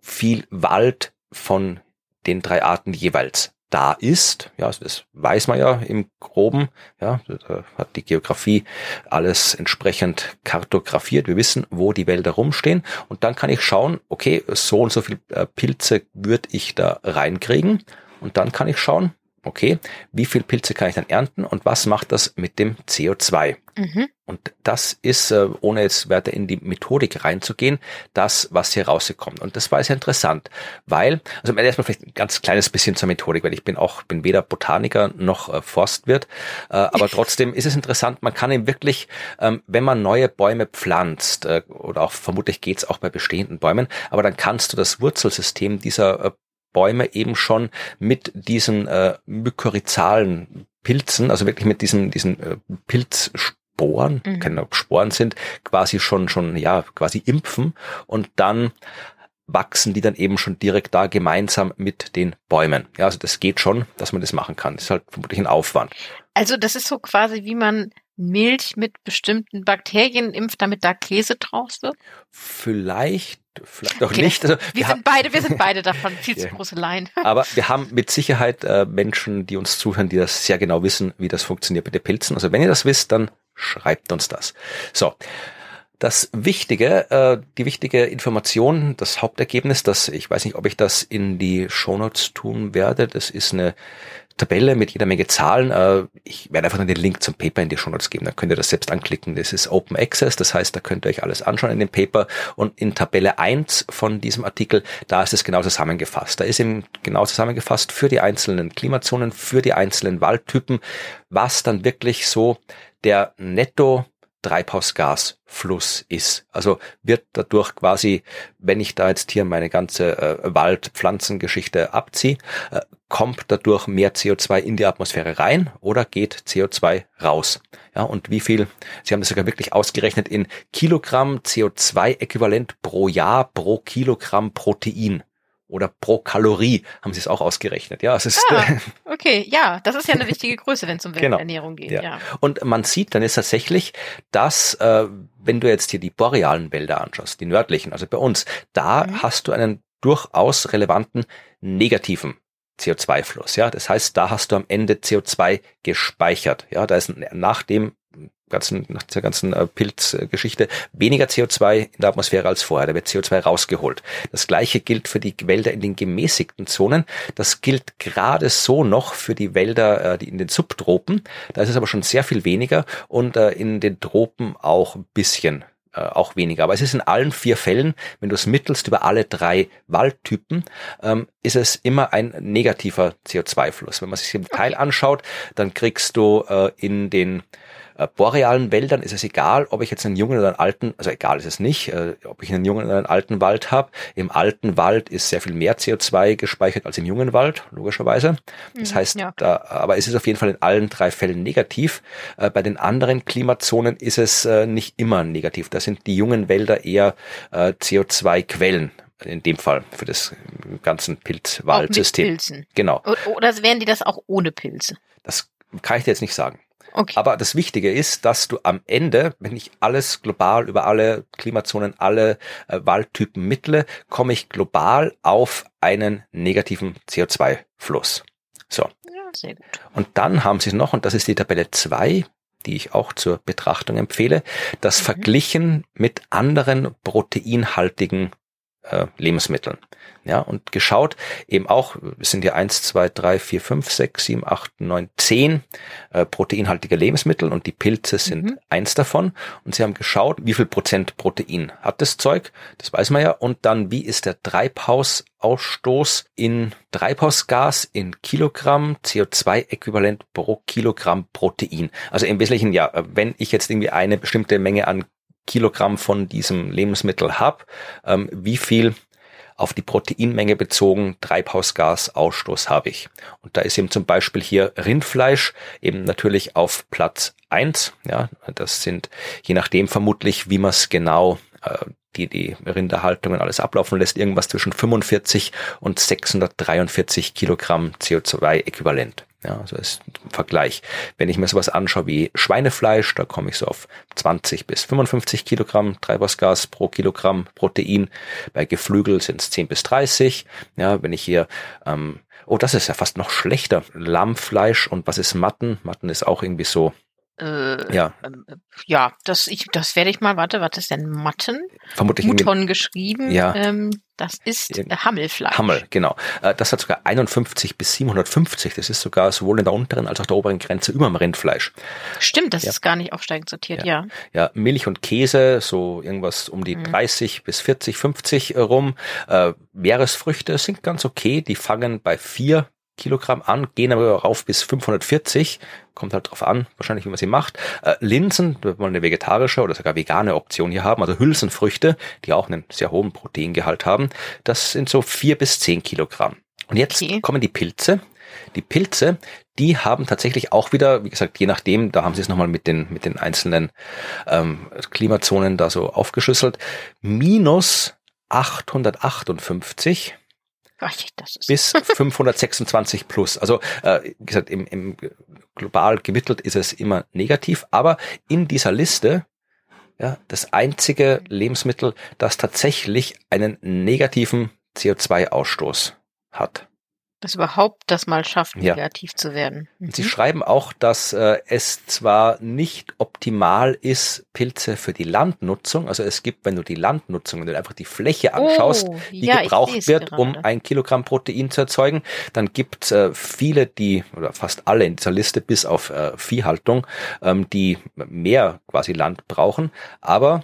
viel Wald von den drei Arten jeweils da ist. Ja, das weiß man ja im Groben. Ja, hat die Geografie alles entsprechend kartografiert. Wir wissen, wo die Wälder rumstehen. Und dann kann ich schauen, okay, so und so viel äh, Pilze würde ich da reinkriegen. Und dann kann ich schauen, okay, wie viel Pilze kann ich dann ernten und was macht das mit dem CO2? Mhm. Und das ist, äh, ohne jetzt weiter in die Methodik reinzugehen, das, was hier rausgekommen. Und das war sehr interessant, weil, also erstmal vielleicht ein ganz kleines bisschen zur Methodik, weil ich bin auch, bin weder Botaniker noch äh, Forstwirt, äh, aber <laughs> trotzdem ist es interessant, man kann eben wirklich, ähm, wenn man neue Bäume pflanzt, oder auch vermutlich geht's auch bei bestehenden Bäumen, aber dann kannst du das Wurzelsystem dieser Bäume eben schon mit diesen äh, mykorrhizalen Pilzen, also wirklich mit diesen, diesen äh, Pilzsporen, mhm. keine ob Sporen sind, quasi schon, schon, ja, quasi impfen und dann wachsen die dann eben schon direkt da gemeinsam mit den Bäumen. Ja, also das geht schon, dass man das machen kann. Das ist halt vermutlich ein Aufwand. Also das ist so quasi, wie man Milch mit bestimmten Bakterien impft, damit da Käse draus wird? Vielleicht, vielleicht auch okay. nicht. Also, wir, wir sind beide, wir sind beide <laughs> davon viel zu große Laien. <laughs> Aber wir haben mit Sicherheit äh, Menschen, die uns zuhören, die das sehr genau wissen, wie das funktioniert mit den Pilzen. Also wenn ihr das wisst, dann schreibt uns das. So. Das Wichtige, äh, die wichtige Information, das Hauptergebnis, das ich weiß nicht, ob ich das in die Shownotes tun werde. Das ist eine Tabelle mit jeder Menge Zahlen. Äh, ich werde einfach den Link zum Paper in die Show Notes geben, dann könnt ihr das selbst anklicken. Das ist Open Access, das heißt, da könnt ihr euch alles anschauen in dem Paper. Und in Tabelle 1 von diesem Artikel, da ist es genau zusammengefasst. Da ist eben genau zusammengefasst für die einzelnen Klimazonen, für die einzelnen Waldtypen, was dann wirklich so der Netto Treibhausgasfluss ist. Also wird dadurch quasi, wenn ich da jetzt hier meine ganze äh, Wald-Pflanzengeschichte abziehe, äh, kommt dadurch mehr CO2 in die Atmosphäre rein oder geht CO2 raus? Ja, und wie viel, Sie haben das sogar wirklich ausgerechnet in Kilogramm CO2-Äquivalent pro Jahr pro Kilogramm Protein oder pro Kalorie haben sie es auch ausgerechnet. Ja, es ist ah, <laughs> okay, ja, das ist ja eine wichtige Größe, wenn es um genau. Ernährung geht. Ja. ja. Und man sieht dann ist tatsächlich, dass äh, wenn du jetzt hier die borealen Wälder anschaust, die nördlichen, also bei uns, da mhm. hast du einen durchaus relevanten negativen CO2-Fluss. Ja, das heißt, da hast du am Ende CO2 gespeichert. Ja, da ist nach dem ganzen, nach der ganzen äh, Pilzgeschichte weniger CO2 in der Atmosphäre als vorher. Da wird CO2 rausgeholt. Das gleiche gilt für die Wälder in den gemäßigten Zonen. Das gilt gerade so noch für die Wälder, äh, die in den Subtropen. Da ist es aber schon sehr viel weniger und äh, in den Tropen auch ein bisschen äh, auch weniger. Aber es ist in allen vier Fällen, wenn du es mittelst über alle drei Waldtypen, ähm, ist es immer ein negativer CO2-Fluss. Wenn man sich im Teil anschaut, dann kriegst du äh, in den borealen Wäldern ist es egal, ob ich jetzt einen jungen oder einen alten, also egal ist es nicht, äh, ob ich einen jungen oder einen alten Wald habe. Im alten Wald ist sehr viel mehr CO2 gespeichert als im jungen Wald, logischerweise. Das mhm, heißt, ja. da, aber es ist auf jeden Fall in allen drei Fällen negativ. Äh, bei den anderen Klimazonen ist es äh, nicht immer negativ. Da sind die jungen Wälder eher äh, CO2-Quellen in dem Fall für das ganzen Pilzwaldsystem. Pilzen. Genau. Oder wären die das auch ohne Pilze? Das kann ich dir jetzt nicht sagen. Okay. Aber das Wichtige ist, dass du am Ende, wenn ich alles global über alle Klimazonen, alle äh, Waldtypen mittle, komme ich global auf einen negativen CO2-Fluss. So. Ja, sehr gut. Und dann haben sie noch, und das ist die Tabelle 2, die ich auch zur Betrachtung empfehle, das mhm. verglichen mit anderen proteinhaltigen äh, Lebensmitteln. Ja, und geschaut, eben auch, es sind ja eins, zwei, drei, vier, fünf, sechs, sieben, acht, neun, zehn äh, proteinhaltige Lebensmittel und die Pilze sind mhm. eins davon. Und sie haben geschaut, wie viel Prozent Protein hat das Zeug, das weiß man ja, und dann, wie ist der Treibhausausstoß in Treibhausgas in Kilogramm CO2-Äquivalent pro Kilogramm Protein. Also im Wesentlichen, ja, wenn ich jetzt irgendwie eine bestimmte Menge an Kilogramm von diesem Lebensmittel habe, ähm, wie viel auf die Proteinmenge bezogen Treibhausgasausstoß habe ich. Und da ist eben zum Beispiel hier Rindfleisch eben natürlich auf Platz eins. Ja, das sind je nachdem vermutlich, wie man es genau äh, die die Rinderhaltungen alles ablaufen lässt, irgendwas zwischen 45 und 643 Kilogramm CO2-Äquivalent. Ja, also ist ein Vergleich. Wenn ich mir sowas anschaue wie Schweinefleisch, da komme ich so auf 20 bis 55 Kilogramm Treibhausgas pro Kilogramm Protein. Bei Geflügel sind es 10 bis 30. Ja, wenn ich hier, ähm, oh, das ist ja fast noch schlechter. Lammfleisch und was ist Matten? Matten ist auch irgendwie so äh, ja. Ähm, äh, ja, das, ich, das werde ich mal, warte, was ist denn Matten? Vermutlich Muton geschrieben. Ja. Ähm, das ist äh, Hammelfleisch. Hammel, genau. Äh, das hat sogar 51 bis 750. Das ist sogar sowohl in der unteren als auch der oberen Grenze über dem Rindfleisch. Stimmt, das ja. ist gar nicht aufsteigend sortiert, ja. ja. Ja, Milch und Käse, so irgendwas um die mhm. 30 bis 40, 50 rum. Äh, Meeresfrüchte sind ganz okay. Die fangen bei vier Kilogramm an, gehen aber rauf bis 540. Kommt halt drauf an, wahrscheinlich, wie man sie macht. Äh, Linsen, wir wollen eine vegetarische oder sogar vegane Option hier haben, also Hülsenfrüchte, die auch einen sehr hohen Proteingehalt haben. Das sind so vier bis zehn Kilogramm. Und jetzt okay. kommen die Pilze. Die Pilze, die haben tatsächlich auch wieder, wie gesagt, je nachdem, da haben sie es nochmal mit den, mit den einzelnen ähm, Klimazonen da so aufgeschlüsselt, minus 858 bis <laughs> 526 plus. Also äh, wie gesagt, im, im global gemittelt ist es immer negativ, aber in dieser Liste ja, das einzige Lebensmittel, das tatsächlich einen negativen CO2-Ausstoß hat das überhaupt das mal schafft, negativ ja. zu werden. Mhm. Sie schreiben auch, dass äh, es zwar nicht optimal ist, Pilze für die Landnutzung, also es gibt, wenn du die Landnutzung, wenn du einfach die Fläche anschaust, oh, die ja, gebraucht wird, gerade. um ein Kilogramm Protein zu erzeugen, dann gibt äh, viele, die, oder fast alle in dieser Liste, bis auf äh, Viehhaltung, ähm, die mehr quasi Land brauchen, aber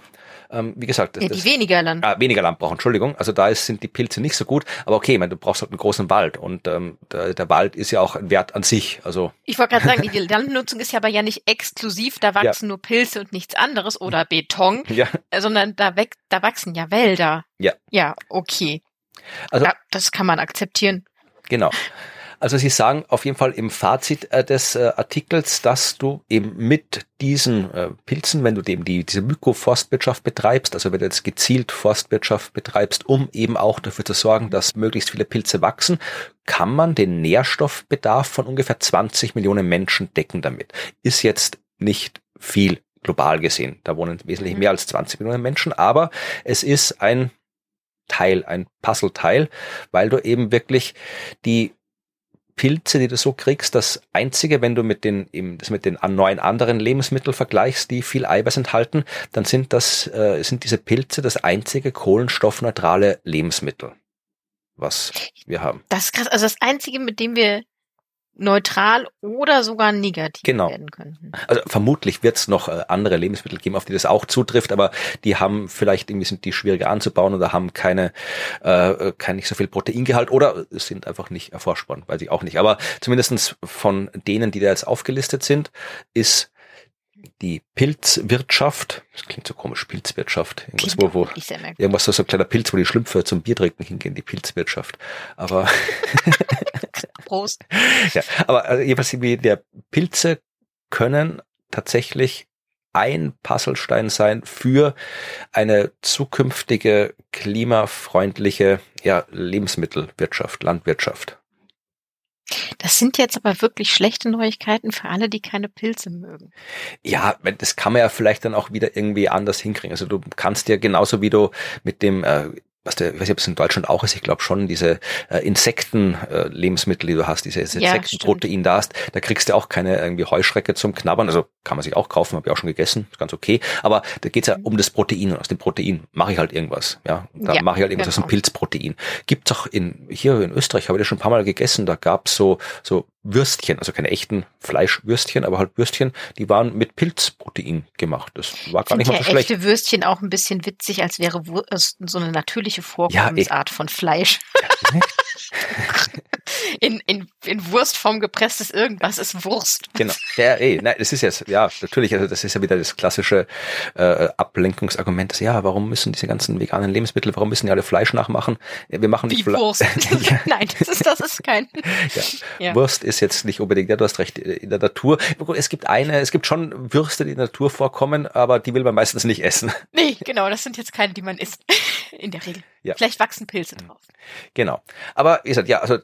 ähm, wie gesagt, das, ja, die weniger Land. Ah, weniger Land brauchen, Entschuldigung. Also da ist, sind die Pilze nicht so gut. Aber okay, ich meine, du brauchst halt einen großen Wald und ähm, der, der Wald ist ja auch ein Wert an sich. Also ich wollte gerade sagen, die <laughs> Landnutzung ist ja aber ja nicht exklusiv. Da wachsen ja. nur Pilze und nichts anderes oder Beton, ja. sondern da, weg, da wachsen ja Wälder. Ja. Ja, okay. Also ja, das kann man akzeptieren. Genau. Also Sie sagen auf jeden Fall im Fazit äh, des äh, Artikels, dass du eben mit diesen äh, Pilzen, wenn du eben die, diese Mykoforstwirtschaft betreibst, also wenn du jetzt gezielt Forstwirtschaft betreibst, um eben auch dafür zu sorgen, dass möglichst viele Pilze wachsen, kann man den Nährstoffbedarf von ungefähr 20 Millionen Menschen decken damit. Ist jetzt nicht viel global gesehen. Da wohnen wesentlich mhm. mehr als 20 Millionen Menschen, aber es ist ein Teil, ein Puzzleteil, weil du eben wirklich die Pilze, die du so kriegst, das einzige, wenn du mit den, das mit den neuen anderen Lebensmitteln vergleichst, die viel Eiweiß enthalten, dann sind das, äh, sind diese Pilze das einzige kohlenstoffneutrale Lebensmittel, was wir haben. Das ist krass. Also das einzige, mit dem wir neutral oder sogar negativ genau. werden könnten. Also vermutlich wird es noch äh, andere Lebensmittel geben, auf die das auch zutrifft, aber die haben vielleicht irgendwie sind die schwieriger anzubauen oder haben keine äh, kein nicht so viel Proteingehalt oder sind einfach nicht erforscht worden, weiß ich auch nicht. Aber zumindestens von denen, die da jetzt aufgelistet sind, ist die Pilzwirtschaft, das klingt so komisch, Pilzwirtschaft, irgendwas, wo, wo irgendwas so, so ein kleiner Pilz, wo die Schlümpfe zum Bier trinken hingehen, die Pilzwirtschaft. Aber <laughs> Prost. <laughs> ja, aber also jedenfalls wie der Pilze können tatsächlich ein Puzzlestein sein für eine zukünftige klimafreundliche ja, Lebensmittelwirtschaft, Landwirtschaft. Das sind jetzt aber wirklich schlechte Neuigkeiten für alle, die keine Pilze mögen. Ja, das kann man ja vielleicht dann auch wieder irgendwie anders hinkriegen. Also du kannst ja genauso wie du mit dem äh, was der, ich weiß nicht, ob es in Deutschland auch ist, ich glaube schon, diese äh, Insekten-Lebensmittel, äh, die du hast, diese Insektenprotein ja, da hast, da kriegst du auch keine irgendwie Heuschrecke zum Knabbern. Also kann man sich auch kaufen, habe ich auch schon gegessen, ist ganz okay. Aber da geht's ja mhm. um das Protein und aus dem Protein mache ich halt irgendwas. Ja, da ja, mache ich halt irgendwas genau. aus dem Pilzprotein. Gibt's auch in hier in Österreich, habe ich das schon ein paar Mal gegessen, da gab's so so Würstchen, also keine echten Fleischwürstchen, aber halt Würstchen, die waren mit Pilzprotein gemacht. Das war gar nicht mal so ja schlecht. echte Würstchen auch ein bisschen witzig, als wäre so eine natürliche Vorkommensart ja, von Fleisch. <laughs> <laughs> in, in, in Wurstform gepresstes irgendwas ist Wurst. Genau. Ja, ey, nein, das ist jetzt, ja, natürlich, also das ist ja wieder das klassische äh, Ablenkungsargument, dass, ja, warum müssen diese ganzen veganen Lebensmittel, warum müssen die alle Fleisch nachmachen? Wir machen nicht Fleisch. Wurst. <laughs> <laughs> nein, das ist, das ist kein. <laughs> Ja. ja. Wurst ist jetzt nicht unbedingt, ja, du hast recht, in der Natur. Es gibt eine, es gibt schon Würste, die in der Natur vorkommen, aber die will man meistens nicht essen. Nee, genau, das sind jetzt keine, die man isst. In der Regel. Ja. Vielleicht wachsen Pilze drauf. Genau. Aber wie gesagt, ja, also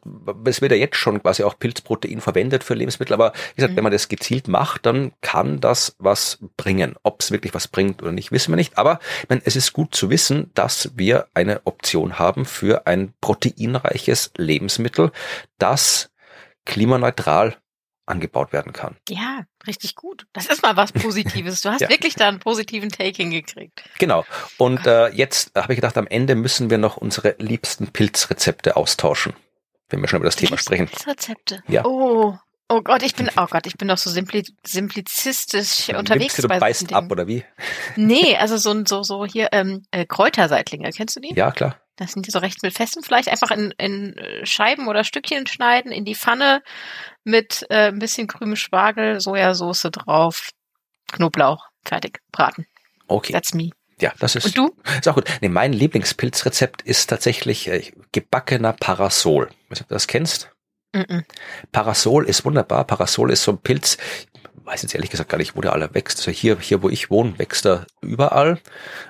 es wird ja jetzt schon quasi auch Pilzprotein verwendet für Lebensmittel, aber wie gesagt, mhm. wenn man das gezielt macht, dann kann das was bringen. Ob es wirklich was bringt oder nicht, wissen wir nicht. Aber ich meine, es ist gut zu wissen, dass wir eine Option haben für ein proteinreiches Lebensmittel, das klimaneutral angebaut werden kann. Ja, richtig gut. Das ist mal was Positives. Du <laughs> hast ja. wirklich da einen positiven Take hingekriegt. Genau. Und äh, jetzt habe ich gedacht, am Ende müssen wir noch unsere liebsten Pilzrezepte austauschen, wenn wir schon über das Thema sprechen. Pilzrezepte? Ja. Oh. Oh Gott, ich bin, oh Gott, ich bin doch so simpli simplizistisch ja, unterwegs. Du, du beißt ab, oder wie? Nee, also so, so, so hier, ähm, äh, Kräuterseitlinge, kennst du die? Ja, klar. Das sind die so rechts mit festem Fleisch, einfach in, in äh, Scheiben oder Stückchen schneiden, in die Pfanne mit äh, ein bisschen grünem Spargel, Sojasauce drauf, Knoblauch, fertig, braten. Okay. That's me. Ja, das ist. Und du? Ist auch gut. Nee, mein Lieblingspilzrezept ist tatsächlich äh, gebackener Parasol. Weißt du, ob du das kennst? Mm -mm. Parasol ist wunderbar. Parasol ist so ein Pilz weiß jetzt ehrlich gesagt gar nicht, wo der alle wächst. Also hier, hier, wo ich wohne, wächst er überall.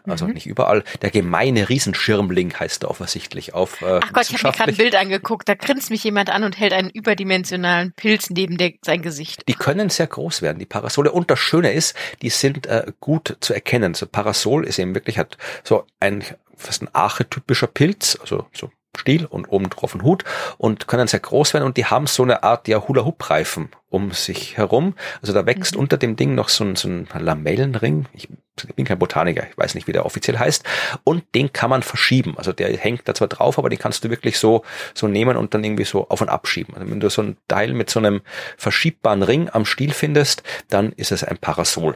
Also mhm. nicht überall. Der gemeine Riesenschirmling heißt er offensichtlich auf. Äh, Ach Gott, ich habe mir gerade ein Bild angeguckt. Da grinst mich jemand an und hält einen überdimensionalen Pilz neben der, sein Gesicht. Die können sehr groß werden, die Parasole. Und das Schöne ist, die sind äh, gut zu erkennen. So Parasol ist eben wirklich, hat so ein fast ein archetypischer Pilz, also so Stiel und oben drauf ein Hut und können sehr groß werden und die haben so eine Art ja Hula-Hoop-Reifen um sich herum. Also da wächst mhm. unter dem Ding noch so ein, so ein Lamellenring. Ich bin kein Botaniker, ich weiß nicht, wie der offiziell heißt. Und den kann man verschieben. Also der hängt da zwar drauf, aber den kannst du wirklich so, so nehmen und dann irgendwie so auf und abschieben. Also wenn du so ein Teil mit so einem verschiebbaren Ring am Stiel findest, dann ist es ein Parasol.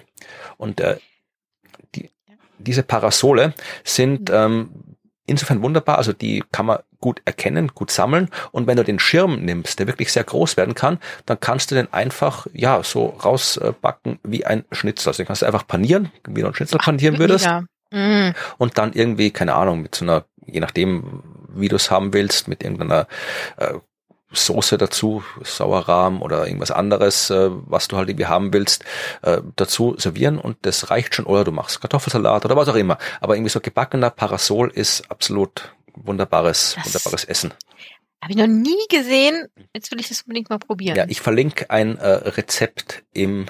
Und äh, die, diese Parasole sind mhm. ähm, insofern wunderbar. Also die kann man gut erkennen, gut sammeln. Und wenn du den Schirm nimmst, der wirklich sehr groß werden kann, dann kannst du den einfach, ja, so rausbacken wie ein Schnitzel. Also den kannst du einfach panieren, wie du einen Schnitzel panieren würdest. Ja. Mhm. Und dann irgendwie, keine Ahnung, mit so einer, je nachdem, wie du es haben willst, mit irgendeiner äh, Soße dazu, Sauerrahm oder irgendwas anderes, äh, was du halt irgendwie haben willst, äh, dazu servieren und das reicht schon. Oder du machst Kartoffelsalat oder was auch immer. Aber irgendwie so gebackener Parasol ist absolut wunderbares, das wunderbares Essen. Habe ich noch nie gesehen. Jetzt will ich das unbedingt mal probieren. Ja, ich verlinke ein äh, Rezept im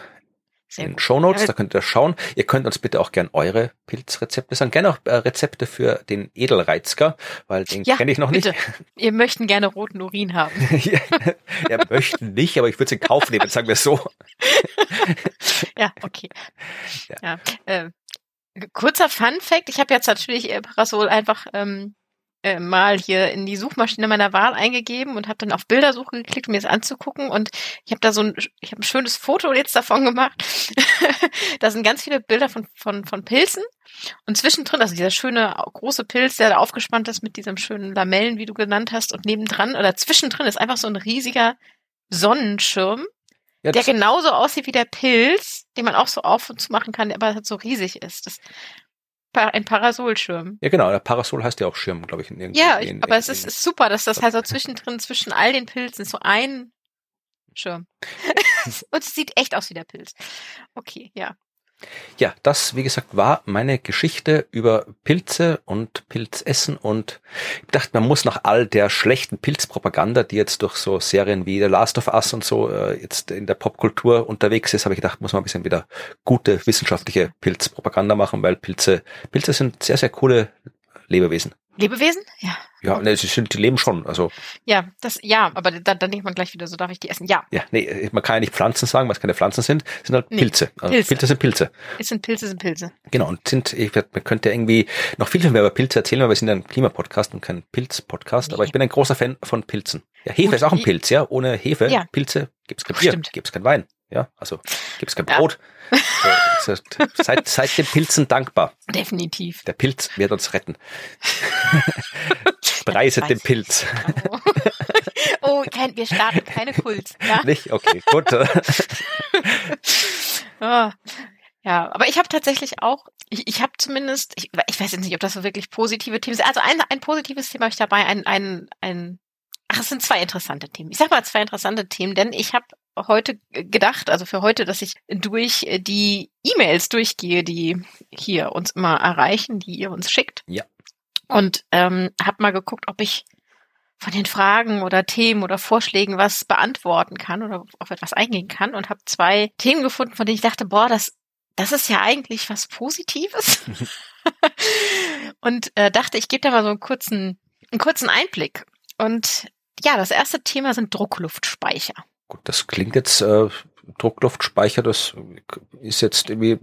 in Show Notes, da könnt ihr schauen. Ihr könnt uns bitte auch gern eure Pilzrezepte sagen. Gerne auch äh, Rezepte für den Edelreizker, weil den ja, kenne ich noch bitte. nicht. Ihr möchten gerne roten Urin haben. <laughs> ja, ja, möchten nicht, aber ich würde es in Kauf nehmen, sagen wir so. ja, okay. Ja. ja äh, kurzer Fun Fact, ich habe jetzt natürlich äh, Parasol einfach ähm, äh, mal hier in die Suchmaschine meiner Wahl eingegeben und habe dann auf Bildersuche geklickt, um mir das anzugucken. Und ich habe da so ein, ich habe ein schönes Foto jetzt davon gemacht. <laughs> da sind ganz viele Bilder von, von, von Pilzen. Und zwischendrin, also dieser schöne große Pilz, der da aufgespannt ist mit diesem schönen Lamellen, wie du genannt hast, und nebendran oder zwischendrin ist einfach so ein riesiger Sonnenschirm, ja, der genauso aussieht wie der Pilz, den man auch so auf und zu machen kann, aber halt so riesig ist. Das ein Parasolschirm. Ja, genau. Der Parasol heißt ja auch Schirm, glaube ich. In ja, in, aber in, es ist, ist, super, dass das halt so zwischendrin, zwischen all den Pilzen, so ein Schirm. <laughs> <laughs> Und es sieht echt aus wie der Pilz. Okay, ja. Ja, das, wie gesagt, war meine Geschichte über Pilze und Pilzessen und ich dachte, man muss nach all der schlechten Pilzpropaganda, die jetzt durch so Serien wie The Last of Us und so äh, jetzt in der Popkultur unterwegs ist, habe ich gedacht, muss man ein bisschen wieder gute wissenschaftliche Pilzpropaganda machen, weil Pilze, Pilze sind sehr, sehr coole Lebewesen. Lebewesen? Ja. Ja, ne, sie sind, die leben schon, also. Ja, das, ja, aber dann, dann denkt man gleich wieder, so darf ich die essen. Ja. Ja, nee, man kann ja nicht Pflanzen sagen, weil es keine Pflanzen sind, sind halt nee, Pilze. Also Pilze. Pilze sind Pilze. Es sind Pilze, sind Pilze. Genau, und sind, ich, man könnte irgendwie noch viel, viel mehr über Pilze erzählen, weil wir sind ein Klimapodcast und kein Pilz-Podcast, nee. aber ich bin ein großer Fan von Pilzen. Ja, Hefe Gut, ist auch ein Pilz, ja. Ohne Hefe, ja. Pilze, gibt's kein Bier, Stimmt. gibt's kein Wein. Ja, also gibt's kein Brot. Ja. So, seid, seid den Pilzen dankbar. Definitiv. Der Pilz wird uns retten. <laughs> Preiset den Pilz. Oh, oh kein, wir starten keine Kult. Ja? Nicht? Okay, gut. oh. <laughs> Ja, aber ich habe tatsächlich auch, ich, ich habe zumindest, ich, ich weiß jetzt nicht, ob das so wirklich positive Themen sind. Also ein, ein positives Thema habe ich dabei, ein, ein, ein, ach, es sind zwei interessante Themen. Ich sag mal zwei interessante Themen, denn ich habe heute gedacht, also für heute, dass ich durch die E-Mails durchgehe, die hier uns immer erreichen, die ihr uns schickt. Ja. Und ähm, habe mal geguckt, ob ich von den Fragen oder Themen oder Vorschlägen was beantworten kann oder auf etwas eingehen kann und habe zwei Themen gefunden, von denen ich dachte, boah, das das ist ja eigentlich was Positives. <laughs> und äh, dachte, ich gebe da mal so einen kurzen einen kurzen Einblick. Und ja, das erste Thema sind Druckluftspeicher. Gut, das klingt jetzt äh, Druckluftspeicher, das ist jetzt irgendwie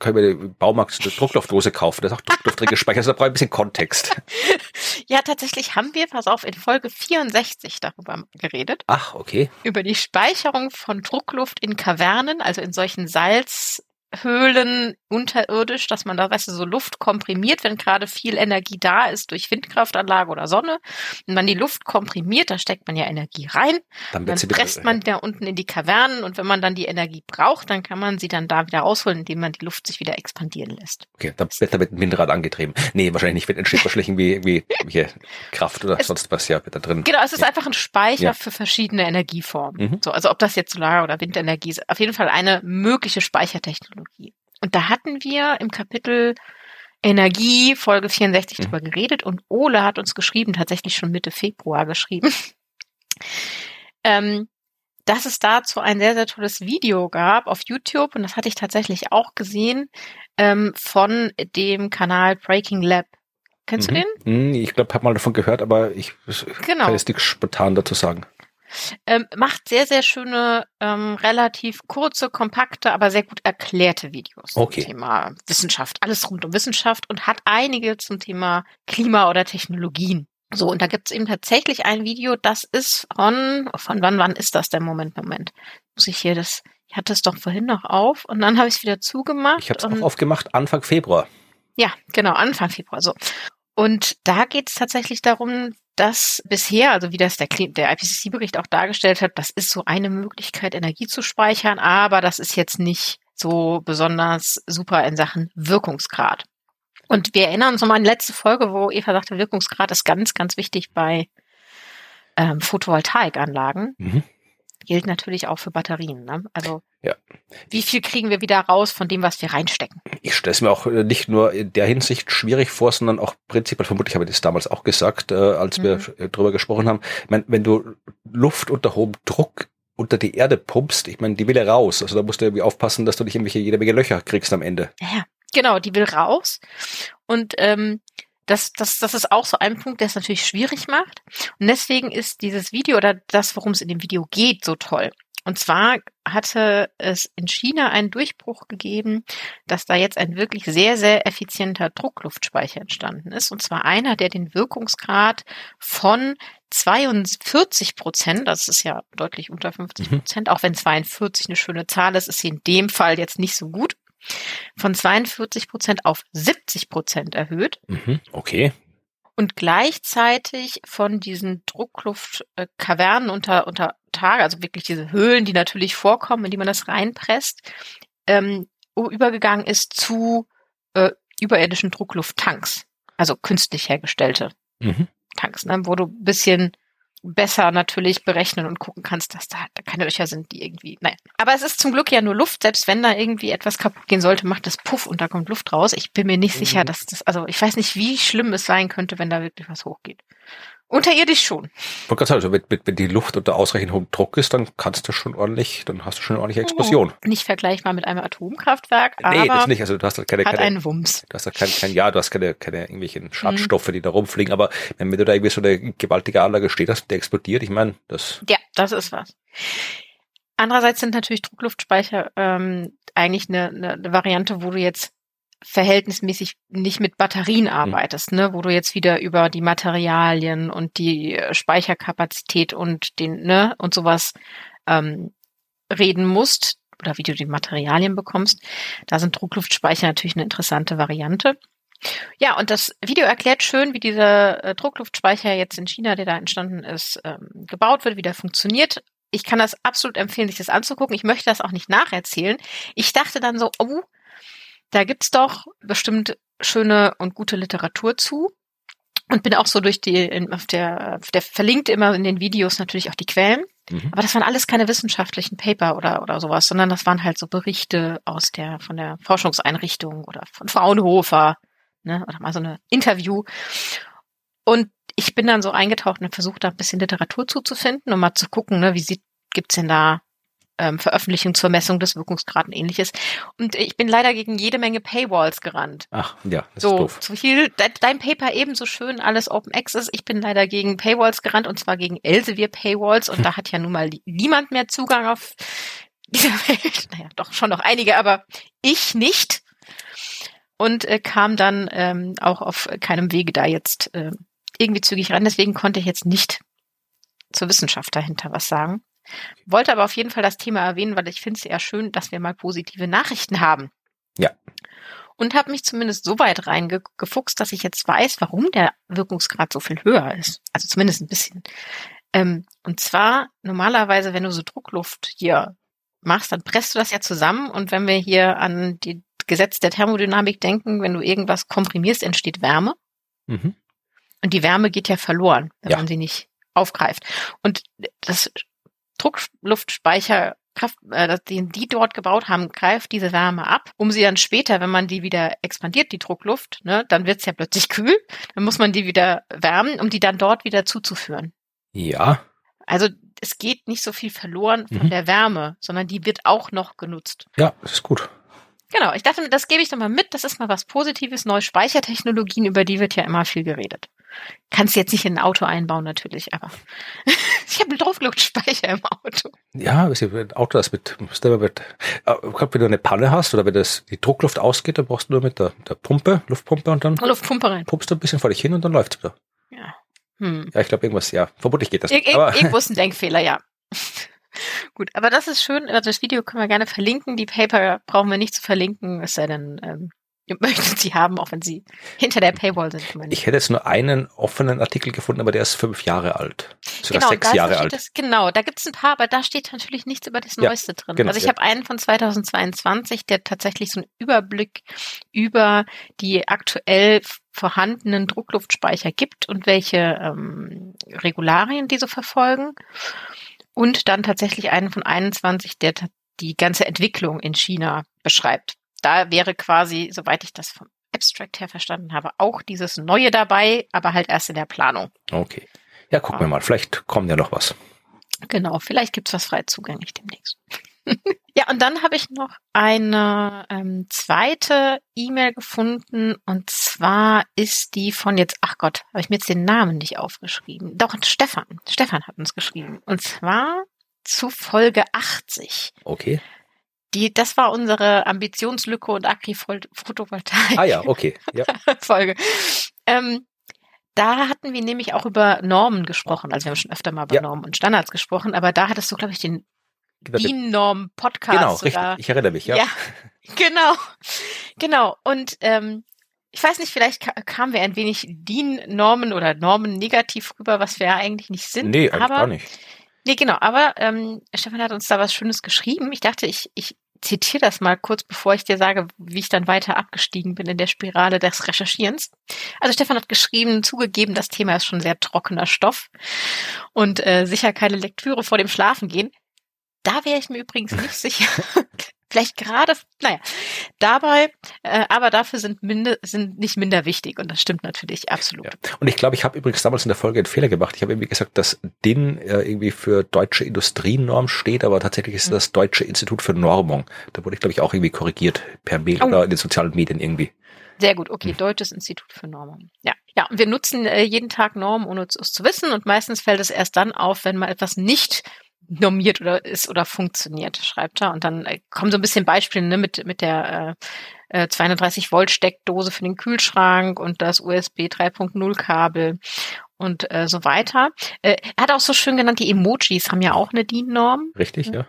können wir im Baumarkt eine Druckluftdose kaufen. Das ist auch Druckluft gespeichert. Also da brauche ich ein bisschen Kontext. <laughs> Ja, tatsächlich haben wir, pass auf, in Folge 64 darüber geredet. Ach, okay. Über die Speicherung von Druckluft in Kavernen, also in solchen Salz, Höhlen unterirdisch, dass man da, weißt du, so Luft komprimiert, wenn gerade viel Energie da ist durch Windkraftanlage oder Sonne. Und man die Luft komprimiert, da steckt man ja Energie rein. Dann, dann presst man da unten in die Kavernen und wenn man dann die Energie braucht, dann kann man sie dann da wieder rausholen, indem man die Luft sich wieder expandieren lässt. Okay, dann wird damit ein Windrad angetrieben. Nee, wahrscheinlich nicht, wird entsteht wahrscheinlich irgendwie, irgendwie Kraft oder es, sonst was ja da drin. Genau, es ist ja. einfach ein Speicher ja. für verschiedene Energieformen. Mhm. So, also ob das jetzt Solar- oder Windenergie ist, auf jeden Fall eine mögliche Speichertechnologie. Technologie. Und da hatten wir im Kapitel Energie, Folge 64 mhm. drüber geredet und Ole hat uns geschrieben, tatsächlich schon Mitte Februar geschrieben, <laughs> ähm, dass es dazu ein sehr, sehr tolles Video gab auf YouTube und das hatte ich tatsächlich auch gesehen ähm, von dem Kanal Breaking Lab. Kennst mhm. du den? Mhm, ich glaube, habe mal davon gehört, aber ich genau. kann jetzt nichts spontan dazu sagen. Ähm, macht sehr, sehr schöne, ähm, relativ kurze, kompakte, aber sehr gut erklärte Videos okay. zum Thema Wissenschaft. Alles rund um Wissenschaft und hat einige zum Thema Klima oder Technologien. So, und da gibt's eben tatsächlich ein Video, das ist von, von wann, wann ist das denn? Moment, Moment. Muss ich hier das, ich hatte es doch vorhin noch auf und dann habe ich es wieder zugemacht. Ich habe es auch aufgemacht Anfang Februar. Ja, genau, Anfang Februar. So. Und da geht es tatsächlich darum, dass bisher, also wie das der, der IPCC-Bericht auch dargestellt hat, das ist so eine Möglichkeit, Energie zu speichern, aber das ist jetzt nicht so besonders super in Sachen Wirkungsgrad. Und wir erinnern uns nochmal an die letzte Folge, wo Eva sagte, Wirkungsgrad ist ganz, ganz wichtig bei ähm, Photovoltaikanlagen. Mhm gilt natürlich auch für Batterien. Ne? Also ja. wie viel kriegen wir wieder raus von dem, was wir reinstecken? Ich stelle es mir auch äh, nicht nur in der Hinsicht schwierig vor, sondern auch prinzipiell, vermutlich habe ich das damals auch gesagt, äh, als mhm. wir äh, drüber gesprochen haben. Ich meine, wenn du Luft unter hohem Druck unter die Erde pumpst, ich meine, die will ja raus. Also da musst du irgendwie aufpassen, dass du nicht irgendwelche jede Menge Löcher kriegst am Ende. Ja, genau, die will raus. Und ähm, das, das, das ist auch so ein Punkt, der es natürlich schwierig macht. Und deswegen ist dieses Video oder das, worum es in dem Video geht, so toll. Und zwar hatte es in China einen Durchbruch gegeben, dass da jetzt ein wirklich sehr, sehr effizienter Druckluftspeicher entstanden ist. Und zwar einer, der den Wirkungsgrad von 42 Prozent, das ist ja deutlich unter 50 mhm. Prozent, mhm. auch wenn 42 eine schöne Zahl ist, ist sie in dem Fall jetzt nicht so gut, von 42 Prozent auf 70 Prozent erhöht. Mhm, okay. Und gleichzeitig von diesen Druckluftkavernen unter, unter Tage, also wirklich diese Höhlen, die natürlich vorkommen, in die man das reinpresst, ähm, übergegangen ist zu äh, überirdischen Drucklufttanks, also künstlich hergestellte mhm. Tanks, ne, wo du ein bisschen besser natürlich berechnen und gucken kannst, dass da, da keine Löcher sind, die irgendwie, nein. Aber es ist zum Glück ja nur Luft, selbst wenn da irgendwie etwas kaputt gehen sollte, macht das Puff und da kommt Luft raus. Ich bin mir nicht mhm. sicher, dass das, also ich weiß nicht, wie schlimm es sein könnte, wenn da wirklich was hochgeht. Unterirdisch schon. Man kann sagen, also wenn, wenn die Luft unter ausreichend hohem Druck ist, dann kannst du schon ordentlich, dann hast du schon eine ordentliche Explosion. Oh, nicht vergleichbar mit einem Atomkraftwerk, nee, aber das nicht. Also du hast halt keine, hat keine, einen Wumms. du hast halt kein, kein, ja, du hast keine, keine irgendwelchen Schadstoffe, mhm. die da rumfliegen. Aber wenn du da irgendwie so eine gewaltige Anlage steht hast, der explodiert, ich meine, das. Ja, das ist was. Andererseits sind natürlich Druckluftspeicher ähm, eigentlich eine, eine, eine Variante, wo du jetzt verhältnismäßig nicht mit Batterien mhm. arbeitest, ne, wo du jetzt wieder über die Materialien und die äh, Speicherkapazität und den, ne, und sowas ähm, reden musst oder wie du die Materialien bekommst. Da sind Druckluftspeicher natürlich eine interessante Variante. Ja, und das Video erklärt schön, wie dieser äh, Druckluftspeicher jetzt in China, der da entstanden ist, ähm, gebaut wird, wie der funktioniert. Ich kann das absolut empfehlen, sich das anzugucken. Ich möchte das auch nicht nacherzählen. Ich dachte dann so, oh, da gibt's doch bestimmt schöne und gute Literatur zu. Und bin auch so durch die, auf der, auf der verlinkt immer in den Videos natürlich auch die Quellen. Mhm. Aber das waren alles keine wissenschaftlichen Paper oder, oder sowas, sondern das waren halt so Berichte aus der, von der Forschungseinrichtung oder von Fraunhofer, ne, oder mal so eine Interview. Und ich bin dann so eingetaucht und versucht, da ein bisschen Literatur zuzufinden, um mal zu gucken, ne, wie sieht, gibt's denn da ähm, Veröffentlichung zur Messung des Wirkungsgrades und ähnliches. Und ich bin leider gegen jede Menge Paywalls gerannt. Ach, ja, das so, ist doof. So viel, de dein Paper ebenso schön, alles Open Access. Ich bin leider gegen Paywalls gerannt und zwar gegen Elsevier Paywalls und da hat ja nun mal niemand mehr Zugang auf <laughs> dieser Welt. Naja, doch schon noch einige, aber ich nicht. Und äh, kam dann ähm, auch auf keinem Wege da jetzt äh, irgendwie zügig ran. Deswegen konnte ich jetzt nicht zur Wissenschaft dahinter was sagen. Wollte aber auf jeden Fall das Thema erwähnen, weil ich finde es eher schön, dass wir mal positive Nachrichten haben. Ja. Und habe mich zumindest so weit reingefuchst, dass ich jetzt weiß, warum der Wirkungsgrad so viel höher ist. Also zumindest ein bisschen. Ähm, und zwar normalerweise, wenn du so Druckluft hier machst, dann presst du das ja zusammen. Und wenn wir hier an die Gesetz der Thermodynamik denken, wenn du irgendwas komprimierst, entsteht Wärme. Mhm. Und die Wärme geht ja verloren, wenn ja. man sie nicht aufgreift. Und das Druckluftspeicher Kraft, äh, den die dort gebaut haben, greift diese Wärme ab, um sie dann später, wenn man die wieder expandiert, die Druckluft, ne, dann wird's ja plötzlich <laughs> kühl, dann muss man die wieder wärmen, um die dann dort wieder zuzuführen. Ja. Also es geht nicht so viel verloren von mhm. der Wärme, sondern die wird auch noch genutzt. Ja, das ist gut. Genau, ich dachte, das gebe ich doch mal mit. Das ist mal was Positives. Neue Speichertechnologien, über die wird ja immer viel geredet. Kannst jetzt nicht in ein Auto einbauen, natürlich, aber <laughs> ich habe einen Druckluftspeicher im Auto. Ja, ein Auto, das mit, mit, äh, wenn du eine Panne hast oder wenn das, die Druckluft ausgeht, dann brauchst du nur mit der, der Pumpe, Luftpumpe und dann Luftpumpe rein. pumpst du ein bisschen vor dich hin und dann läuft's wieder. Ja. Hm. Ja, ich glaube irgendwas, ja. Vermutlich geht das. Ir aber <laughs> irgendwo ist ein Denkfehler, ja. <laughs> Gut, aber das ist schön. Also das Video können wir gerne verlinken. Die Paper brauchen wir nicht zu verlinken, es sei denn, ähm, möchten sie haben, auch wenn sie hinter der Paywall sind. Ich hätte jetzt nur einen offenen Artikel gefunden, aber der ist fünf Jahre alt. Sogar genau, sechs Jahre alt. Das, genau, da gibt es ein paar, aber da steht natürlich nichts über das Neueste ja, drin. Genau, also ich ja. habe einen von 2022, der tatsächlich so einen Überblick über die aktuell vorhandenen Druckluftspeicher gibt und welche ähm, Regularien diese verfolgen. Und dann tatsächlich einen von 21, der die ganze Entwicklung in China beschreibt da wäre quasi, soweit ich das vom Abstract her verstanden habe, auch dieses Neue dabei, aber halt erst in der Planung. Okay. Ja, gucken ja. wir mal. Vielleicht kommt ja noch was. Genau, vielleicht gibt's was frei zugänglich demnächst. <laughs> ja, und dann habe ich noch eine ähm, zweite E-Mail gefunden und zwar ist die von jetzt, ach Gott, habe ich mir jetzt den Namen nicht aufgeschrieben. Doch, Stefan. Stefan hat uns geschrieben. Und zwar zu Folge 80. Okay. Die, das war unsere Ambitionslücke und Agri-Photovoltaik. Ah ja, okay. Ja. <laughs> Folge. Ähm, da hatten wir nämlich auch über Normen gesprochen. Also wir haben schon öfter mal über ja. Normen und Standards gesprochen, aber da hattest du, glaube ich, den DIN-Norm-Podcast. Genau, richtig. Ich erinnere mich, ja. Ja, <laughs> genau. Genau. Und ähm, ich weiß nicht, vielleicht kamen wir ein wenig DIN-Normen oder Normen negativ rüber, was wir ja eigentlich nicht sind. Nee, eigentlich aber gar nicht. Nee, genau, aber ähm, Stefan hat uns da was Schönes geschrieben. Ich dachte, ich, ich zitiere das mal kurz, bevor ich dir sage, wie ich dann weiter abgestiegen bin in der Spirale des Recherchierens. Also Stefan hat geschrieben, zugegeben, das Thema ist schon sehr trockener Stoff und äh, sicher keine Lektüre vor dem Schlafengehen. Da wäre ich mir übrigens nicht <laughs> sicher, vielleicht gerade, naja, dabei, äh, aber dafür sind, minde, sind nicht minder wichtig und das stimmt natürlich absolut. Ja. Und ich glaube, ich habe übrigens damals in der Folge einen Fehler gemacht. Ich habe irgendwie gesagt, dass DIN äh, irgendwie für deutsche Industrienorm steht, aber tatsächlich ist mhm. das Deutsche Institut für Normung. Da wurde ich, glaube ich, auch irgendwie korrigiert per Mail oh. oder in den sozialen Medien irgendwie. Sehr gut, okay, hm. Deutsches Institut für Normung. Ja, ja, und wir nutzen äh, jeden Tag Normen, ohne es zu wissen und meistens fällt es erst dann auf, wenn mal etwas nicht normiert oder ist oder funktioniert, schreibt er. Und dann äh, kommen so ein bisschen Beispiele ne, mit, mit der äh, 230 äh, Volt Steckdose für den Kühlschrank und das USB 3.0 Kabel und äh, so weiter. Äh, er hat auch so schön genannt, die Emojis haben ja auch eine DIN-Norm. Richtig, ja.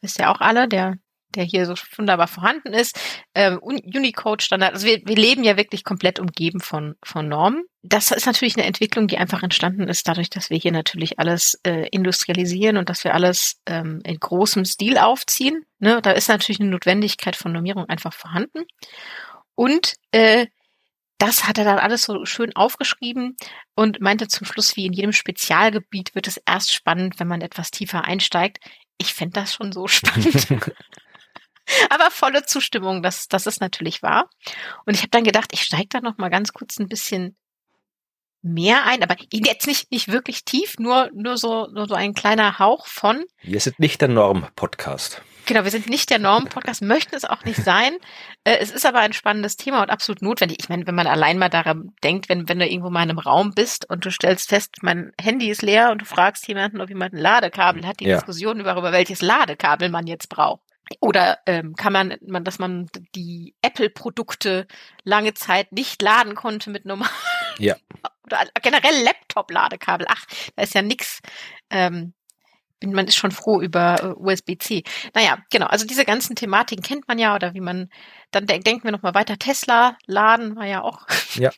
Wisst ihr auch alle, der der hier so wunderbar vorhanden ist, ähm, Unicode-Standard. Also wir, wir leben ja wirklich komplett umgeben von, von Normen. Das ist natürlich eine Entwicklung, die einfach entstanden ist, dadurch, dass wir hier natürlich alles äh, industrialisieren und dass wir alles ähm, in großem Stil aufziehen. Ne? Da ist natürlich eine Notwendigkeit von Normierung einfach vorhanden. Und äh, das hat er dann alles so schön aufgeschrieben und meinte zum Schluss, wie in jedem Spezialgebiet wird es erst spannend, wenn man etwas tiefer einsteigt. Ich fände das schon so <laughs> spannend. <laughs> Aber volle Zustimmung, das, das ist natürlich wahr. Und ich habe dann gedacht, ich steige da noch mal ganz kurz ein bisschen mehr ein, aber jetzt nicht, nicht wirklich tief, nur, nur so, nur so ein kleiner Hauch von. Wir sind nicht der Norm-Podcast. Genau, wir sind nicht der Norm-Podcast, möchten es auch nicht sein. <laughs> Äh, es ist aber ein spannendes Thema und absolut notwendig. Ich meine, wenn man allein mal daran denkt, wenn, wenn du irgendwo mal in einem Raum bist und du stellst fest, mein Handy ist leer und du fragst jemanden, ob jemand ein Ladekabel hat, die ja. Diskussion über, welches Ladekabel man jetzt braucht. Oder ähm, kann man, man, dass man die Apple-Produkte lange Zeit nicht laden konnte mit normalen ja. <laughs> oder generell Laptop-Ladekabel. Ach, da ist ja nix. Ähm, man ist schon froh über äh, USB-C. Naja, genau. Also diese ganzen Thematiken kennt man ja oder wie man dann de denken wir noch mal weiter. Tesla laden war ja auch <laughs> ja.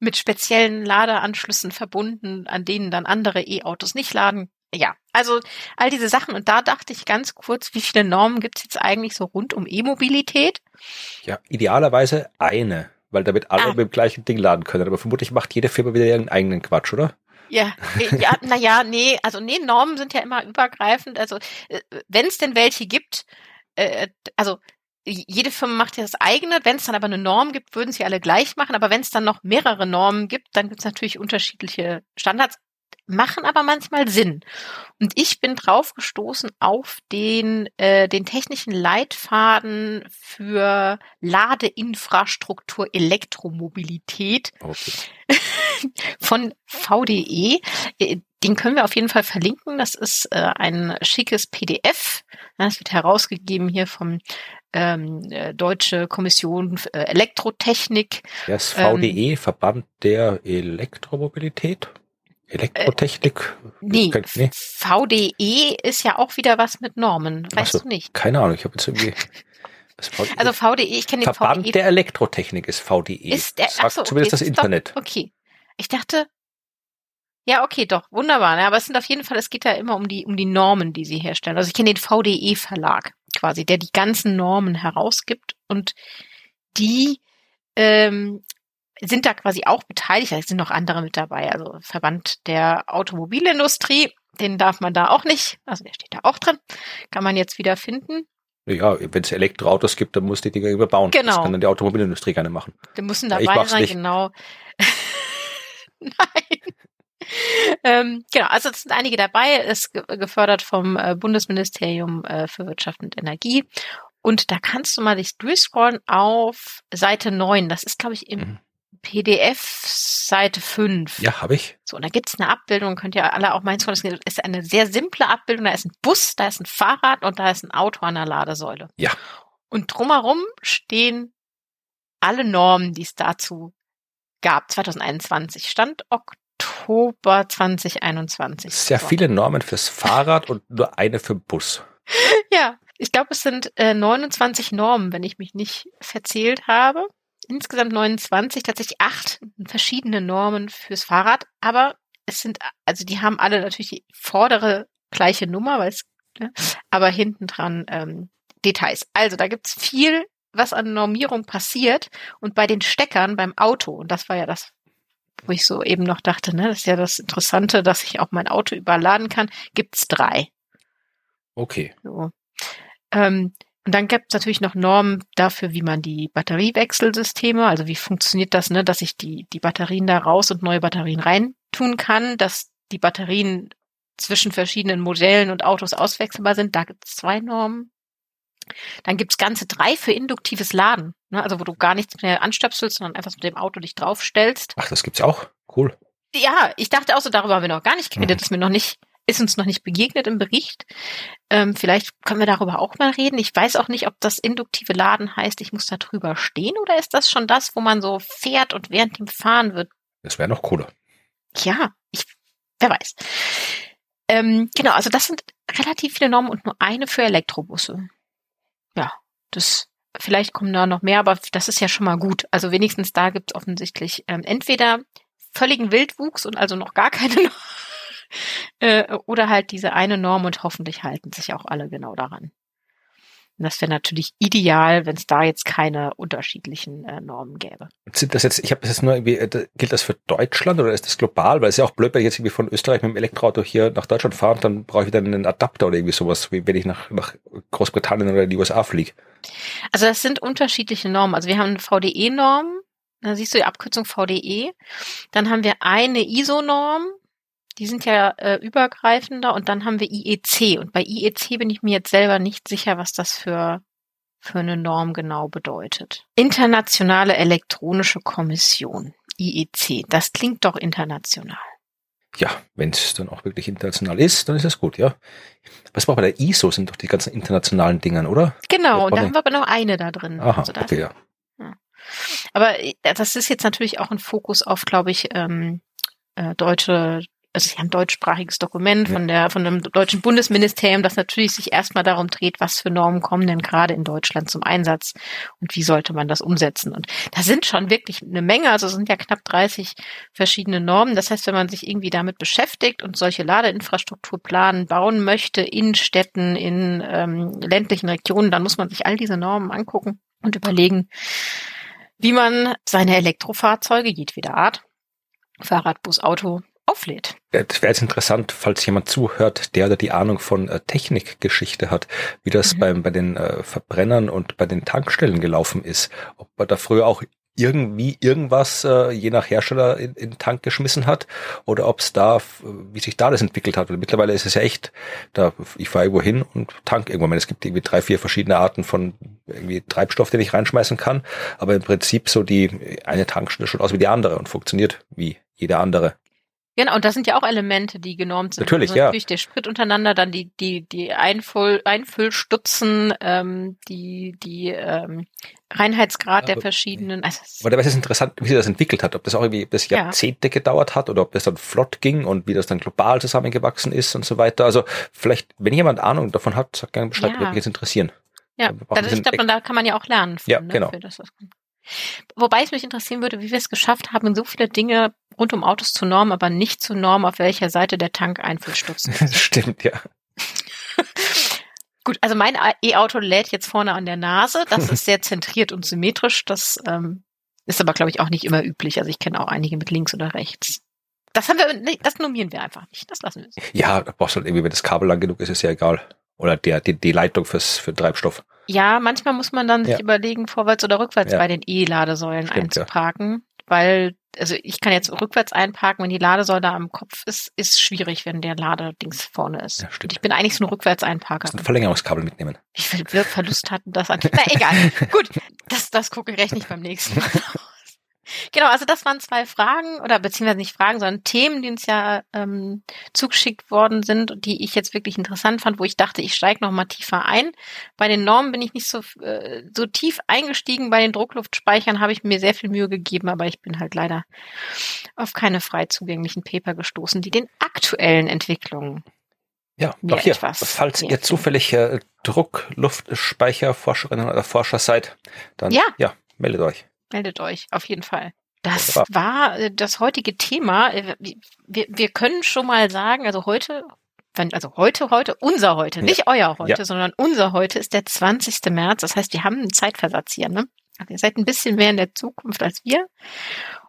mit speziellen Ladeanschlüssen verbunden, an denen dann andere E-Autos nicht laden ja, also all diese Sachen. Und da dachte ich ganz kurz, wie viele Normen gibt es jetzt eigentlich so rund um E-Mobilität? Ja, idealerweise eine, weil damit alle ah. mit dem gleichen Ding laden können. Aber vermutlich macht jede Firma wieder ihren eigenen Quatsch, oder? Ja, <laughs> äh, ja, naja, nee, also nee, Normen sind ja immer übergreifend. Also äh, wenn es denn welche gibt, äh, also jede Firma macht ja das eigene. Wenn es dann aber eine Norm gibt, würden sie alle gleich machen. Aber wenn es dann noch mehrere Normen gibt, dann gibt es natürlich unterschiedliche Standards machen aber manchmal Sinn. Und ich bin drauf gestoßen auf den, äh, den technischen Leitfaden für Ladeinfrastruktur Elektromobilität okay. <laughs> von VDE. Äh, den können wir auf jeden Fall verlinken. Das ist äh, ein schickes PDF. Das wird herausgegeben hier vom ähm, äh, Deutsche Kommission für Elektrotechnik. Das VDE, ähm, Verband der Elektromobilität? Elektrotechnik? Äh, nee, nee, VDE ist ja auch wieder was mit Normen, weißt so, du nicht? Keine Ahnung, ich habe jetzt irgendwie... <laughs> also VDE, ich kenne den Verband VDE. der Elektrotechnik ist VDE. Ist der, Sagt so, zumindest okay, das Internet. Doch, okay. Ich dachte, ja, okay, doch, wunderbar. Ne? Aber es sind auf jeden Fall, es geht ja immer um die, um die Normen, die sie herstellen. Also ich kenne den VDE-Verlag quasi, der die ganzen Normen herausgibt und die ähm, sind da quasi auch beteiligt. Es sind noch andere mit dabei. Also Verband der Automobilindustrie, den darf man da auch nicht. Also der steht da auch drin. Kann man jetzt wieder finden. Ja, wenn es Elektroautos gibt, dann muss die Dinger überbauen. Genau. Das kann dann die Automobilindustrie gerne machen. Die müssen dabei sein, nicht. genau. <laughs> Nein. ähm, genau, also es sind einige dabei, ist gefördert vom äh, Bundesministerium äh, für Wirtschaft und Energie. Und da kannst du mal dich durchscrollen auf Seite 9. Das ist, glaube ich, im mhm. PDF Seite 5. Ja, habe ich. So, und da gibt's eine Abbildung, könnt ihr alle auch meins Das ist eine sehr simple Abbildung. Da ist ein Bus, da ist ein Fahrrad und da ist ein Auto an der Ladesäule. Ja. Und drumherum stehen alle Normen, die es dazu gab. 2021 stand Oktober 2021. Sehr so. viele Normen fürs Fahrrad und nur eine für Bus. <laughs> Ja, ich glaube, es sind äh, 29 Normen, wenn ich mich nicht verzählt habe insgesamt 29, tatsächlich acht verschiedene Normen fürs Fahrrad, aber es sind, also die haben alle natürlich die vordere gleiche Nummer, weil es, ne, aber hinten dran ähm, Details. Also da gibt's viel, was an Normierung passiert und bei den Steckern beim Auto, und das war ja das, wo ich so eben noch dachte, ne, das ist ja das Interessante, dass ich auch mein Auto überladen kann, gibt's drei. Okay. So. Ähm, und dann gibt es natürlich noch Normen dafür, wie man die Batteriewechselsysteme, also wie funktioniert das, ne, dass ich die, die Batterien da raus und neue Batterien rein tun kann, dass die Batterien zwischen verschiedenen Modellen und Autos auswechselbar sind. Da gibt es zwei Normen. Dann gibt's ganze drei für induktives Laden, ne, also wo du gar nichts mehr anstöpselst, sondern einfach mit dem Auto dich draufstellst. Ach, das gibt's auch. Cool. Ja, ich dachte auch so, darüber haben wir noch gar nicht geredet, Mhm. ist mir noch nicht, ist uns noch nicht begegnet im Bericht. Ähm, vielleicht können wir darüber auch mal reden. Ich weiß auch nicht, ob das induktive Laden heißt, ich muss da drüber stehen oder ist das schon das, wo man so fährt und während dem Fahren wird? Das wäre noch cooler. Ja, ich, wer weiß. Ähm, genau, also das sind relativ viele Normen und nur eine für Elektrobusse. Ja, das, vielleicht kommen da noch mehr, aber das ist ja schon mal gut. Also wenigstens da gibt es offensichtlich ähm, entweder völligen Wildwuchs und also noch gar keine <laughs> Norm, äh, oder halt diese eine Norm und hoffentlich halten sich auch alle genau daran. Und das wäre natürlich ideal, wenn es da jetzt keine unterschiedlichen äh, Normen gäbe. Sind das jetzt, ich habe das jetzt nur irgendwie, äh, gilt das für Deutschland oder ist das global? Weil es ist ja auch blöd, wenn ich jetzt irgendwie von Österreich mit dem Elektroauto hier nach Deutschland fahre, dann brauche ich wieder einen Adapter oder irgendwie sowas, wie wenn ich nach, nach Großbritannien oder die USA fliege. Also das sind unterschiedliche Normen. Also wir haben eine VDE-Norm, da siehst du die Abkürzung VDE. Dann haben wir eine ISO-Norm, die sind ja äh, übergreifender und dann haben wir IEC. Und bei IEC bin ich mir jetzt selber nicht sicher, was das für, für eine Norm genau bedeutet. Internationale Elektronische Kommission, IEC. Das klingt doch international. Ja, wenn es dann auch wirklich international ist, dann ist es gut, ja. Was braucht bei der ISO sind doch die ganzen internationalen Dingern, oder? Genau, und da haben wir aber noch eine da drin. Aha, Also okay, ja. Aber äh, das ist jetzt natürlich auch ein Fokus auf, glaube ich, ähm, äh, deutsche, also sie haben ein deutschsprachiges Dokument von der von dem deutschen Bundesministerium, das natürlich sich erstmal darum dreht, was für Normen kommen denn gerade in Deutschland zum Einsatz und wie sollte man das umsetzen. Und da sind schon wirklich eine Menge, also es sind ja knapp 30 verschiedene Normen. Das heißt, wenn man sich irgendwie damit beschäftigt und solche Ladeinfrastrukturplanen bauen möchte in Städten, in ähm, ländlichen Regionen, dann muss man sich all diese Normen angucken und überlegen, wie man seine Elektrofahrzeuge jedweder Art, Fahrrad, Bus, Auto, auflädt. Das wäre jetzt interessant, falls jemand zuhört, der oder die Ahnung von äh, Technikgeschichte hat, wie das Mhm. beim, bei den äh, Verbrennern und bei den Tankstellen gelaufen ist. Ob man da früher auch irgendwie irgendwas äh, je nach Hersteller in, in den Tank geschmissen hat oder ob es da, wie sich da das entwickelt hat. Weil mittlerweile ist es ja echt, da ich fahre irgendwo hin und tank irgendwo. Ich meine, Es gibt irgendwie drei, vier verschiedene Arten von irgendwie Treibstoff, den ich reinschmeißen kann, aber im Prinzip so die eine Tankstelle schaut aus wie die andere und funktioniert wie jede andere. Genau, und das sind ja auch Elemente, die genormt sind. Natürlich, also ja. Natürlich der Sprit untereinander, dann die, die, die Einfüll, Einfüllstutzen, ähm, die, die ähm, Reinheitsgrad der Aber- verschiedenen. Also es- Aber dabei ist es interessant, wie sich das entwickelt hat. Ob das auch irgendwie bis Ja. Jahrzehnte gedauert hat oder ob das dann flott ging und wie das dann global zusammengewachsen ist und so weiter. Also vielleicht, wenn jemand Ahnung davon hat, sagt gerne Bescheid, Ja. würde mich jetzt interessieren. Ja, das ist, glaube, da kann man ja auch lernen. Von, Ja, ne, genau. das. Wobei es mich interessieren würde, wie wir es geschafft haben, so viele Dinge rund um Autos zu normen, aber nicht zu normen, auf welcher Seite der Tank Einfüllstutzen <laughs> ist. Das stimmt, ja. Gut, also mein E-Auto lädt jetzt vorne an der Nase. Das <laughs> ist sehr zentriert und symmetrisch. Das ähm, ist aber, glaube ich, auch nicht immer üblich. Also ich kenne auch einige mit links oder rechts. Das haben wir, das normieren wir einfach nicht. Das lassen wir so. Ja, da brauchst du halt irgendwie, wenn das Kabel lang genug ist, ist ja egal. Oder der, die, die Leitung fürs, für Treibstoff. Ja, manchmal muss man dann sich Ja. überlegen, vorwärts oder rückwärts Ja. bei den E-Ladesäulen einzuparken. Weil, also ich kann jetzt rückwärts einparken, wenn die Ladesäule am Kopf ist, ist schwierig, wenn der Ladedings vorne ist. Ja, stimmt. Und ich bin eigentlich so ein Rückwärtseinparker. Musst ein Verlängerungskabel mitnehmen. Wie viel Wirkverlust hatten das an? <laughs> Na egal. Gut, das, das gucke ich rechne ich beim nächsten Mal. Genau, also das waren zwei Fragen oder beziehungsweise nicht Fragen, sondern Themen, die uns ja ähm, zugeschickt worden sind und die ich jetzt wirklich interessant fand, wo ich dachte, ich steige noch mal tiefer ein. Bei den Normen bin ich nicht so äh, so tief eingestiegen. Bei den Druckluftspeichern habe ich mir sehr viel Mühe gegeben, aber ich bin halt leider auf keine frei zugänglichen Paper gestoßen, die den aktuellen Entwicklungen Ja, auch hier, etwas falls ihr zufällig äh, Druckluftspeicherforscherinnen oder Forscher seid, dann Ja. ja, meldet euch. Meldet euch, auf jeden Fall. Das war äh, das heutige Thema. Äh, Wir, wir können schon mal sagen, also heute wenn, also heute, heute, unser heute, Ja. nicht euer heute, Ja. sondern unser heute ist der 20. März. Das heißt, wir haben einen Zeitversatz hier, ne? Also ihr seid ein bisschen mehr in der Zukunft als wir.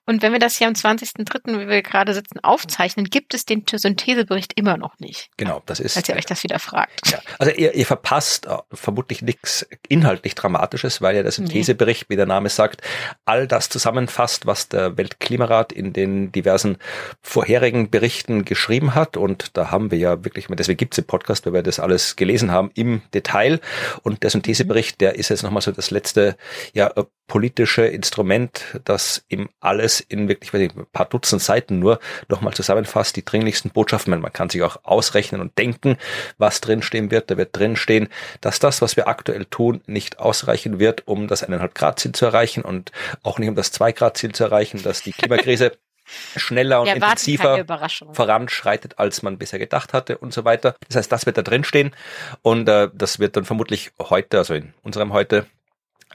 Und wenn wir das hier am 20.03., wie wir gerade sitzen, aufzeichnen, gibt es den Synthesebericht immer noch nicht. Genau, das ist. Falls ihr euch das wieder fragt. Ja, also ihr, ihr verpasst äh, vermutlich nichts inhaltlich Dramatisches, weil ja der Synthesebericht, wie der Name sagt, all das zusammenfasst, was der Weltklimarat in den diversen vorherigen Berichten geschrieben hat. Und da haben wir ja wirklich, deswegen gibt es den Podcast, weil wir das alles gelesen haben im Detail. Und der Synthesebericht, der ist jetzt nochmal so das letzte ja, politische Instrument, das eben alles in wirklich weiß ich, ein paar Dutzend Seiten nur nochmal zusammenfasst, die dringlichsten Botschaften. Man kann sich auch ausrechnen und denken, was drinstehen wird. Da wird drinstehen, dass das, was wir aktuell tun, nicht ausreichen wird, um das 1,5 Grad Ziel zu erreichen und auch nicht um das 2 Grad Ziel zu erreichen, dass die Klimakrise <laughs> schneller und intensiver voranschreitet, als man bisher gedacht hatte und so weiter. Das heißt, das wird da drin stehen und äh, das wird dann vermutlich heute, also in unserem heute,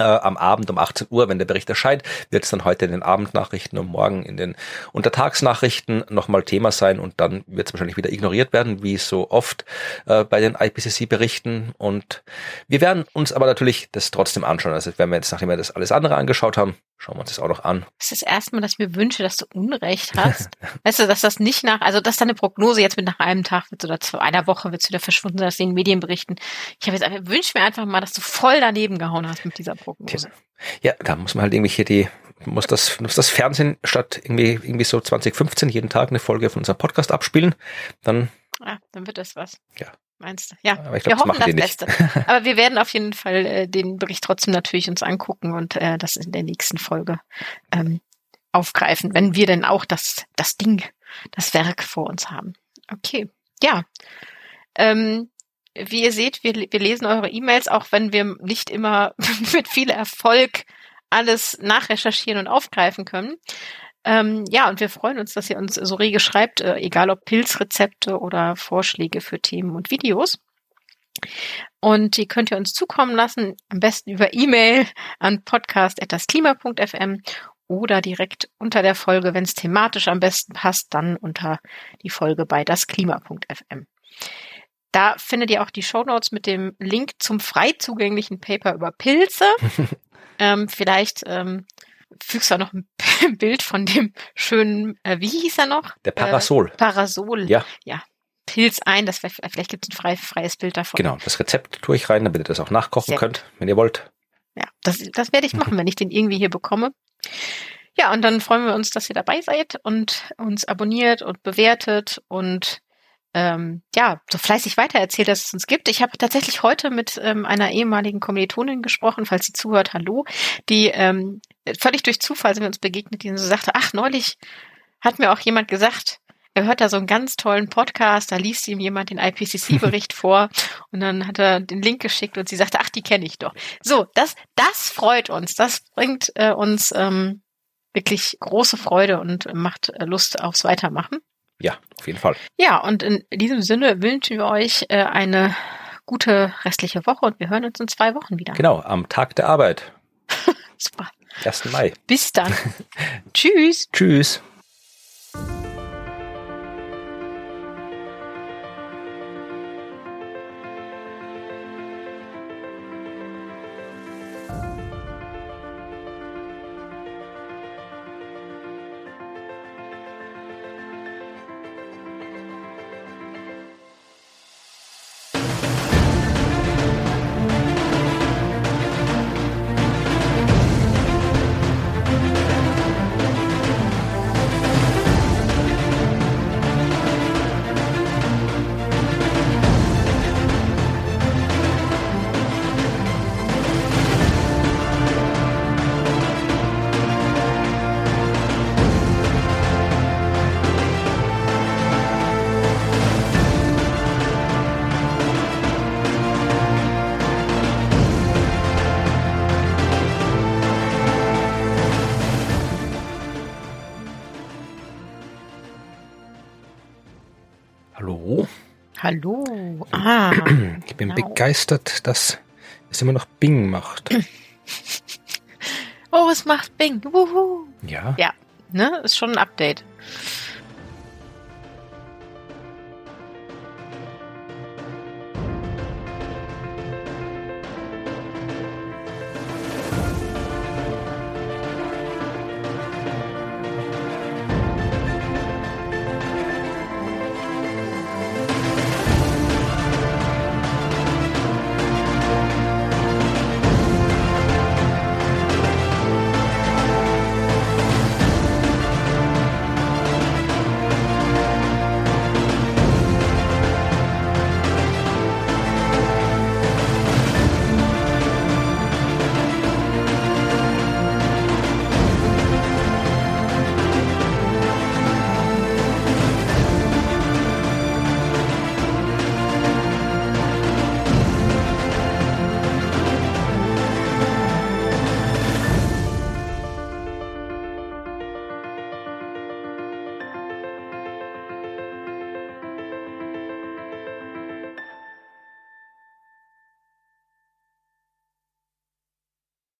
äh, am Abend um 18 Uhr, wenn der Bericht erscheint, wird es dann heute in den Abendnachrichten und morgen in den Untertagsnachrichten nochmal Thema sein und dann wird es wahrscheinlich wieder ignoriert werden, wie so oft äh, bei den IPCC-Berichten. Und wir werden uns aber natürlich das trotzdem anschauen. Also wenn wir jetzt, nachdem wir das alles andere angeschaut haben, schauen wir uns das auch noch an. Das ist das erste Mal, dass ich mir wünsche, dass du Unrecht hast. <laughs> weißt du, dass das nicht nach, also dass deine Prognose jetzt mit nach einem Tag wird oder zu einer Woche wird wieder verschwunden, dass sie in den Medien berichten. Ich habe jetzt wünsche mir einfach mal, dass du voll daneben gehauen hast mit dieser Prognose. Ja, da muss man halt irgendwie hier die, muss das, muss das Fernsehen statt irgendwie, irgendwie so 2015 jeden Tag eine Folge von unserem Podcast abspielen. Dann, Ja, dann wird das was. Ja. Meinst du? Ja. aber ich wir glaube, das hoffen das nicht. Beste. Aber wir werden auf jeden Fall äh, den Bericht trotzdem natürlich uns angucken und äh, das in der nächsten Folge ähm, aufgreifen, wenn wir denn auch das, das Ding, das Werk vor uns haben. Okay. Ja. Ähm, wie ihr seht, wir, wir lesen eure E-Mails, auch wenn wir nicht immer <laughs> mit viel Erfolg alles nachrecherchieren und aufgreifen können. Ähm, ja, und wir freuen uns, dass ihr uns so rege schreibt, äh, egal ob Pilzrezepte oder Vorschläge für Themen und Videos. Und die könnt ihr uns zukommen lassen, am besten über E-Mail an podcast.dasklima.fm oder direkt unter der Folge, wenn es thematisch am besten passt, dann unter die Folge bei dasklima.fm. Da findet ihr auch die Shownotes mit dem Link zum frei zugänglichen Paper über Pilze. <laughs> ähm, vielleicht ähm, fügst du auch noch ein <laughs> Bild von dem schönen, äh, wie hieß er noch? Der Parasol. Äh, Parasol. Ja. Ja. Pilz ein, das wär, vielleicht gibt es ein frei, freies Bild davon. Genau, das Rezept tue ich rein, damit ihr das auch nachkochen Sehr könnt, wenn ihr wollt. Ja, das, das werde ich <laughs> machen, wenn ich den irgendwie hier bekomme. Ja, und dann freuen wir uns, dass ihr dabei seid und uns abonniert und bewertet und ähm, ja, so fleißig weitererzählt, dass es uns gibt. Ich habe tatsächlich heute mit ähm, einer ehemaligen Kommilitonin gesprochen, falls sie zuhört, hallo, die ähm, völlig durch Zufall sind wir uns begegnet, die so sagte, ach, neulich hat mir auch jemand gesagt, er hört da so einen ganz tollen Podcast, da liest ihm jemand den IPCC-Bericht <laughs> vor und dann hat er den Link geschickt und sie sagte, ach, die kenne ich doch. So, das, das freut uns, das bringt äh, uns ähm, wirklich große Freude und macht äh, Lust aufs Weitermachen. Ja, auf jeden Fall. Ja, und in diesem Sinne wünschen wir euch äh, eine gute restliche Woche und wir hören uns in zwei Wochen wieder. Genau, am Tag der Arbeit, <laughs> Super. 1. Mai. Bis dann. <laughs> Tschüss. Tschüss. Hallo. Ah. <clears throat> Ich bin Genau. begeistert, dass es immer noch Bing macht. <laughs> Oh, es macht Bing. Wuhu. Ja, Ja, ne? Ist schon ein Update.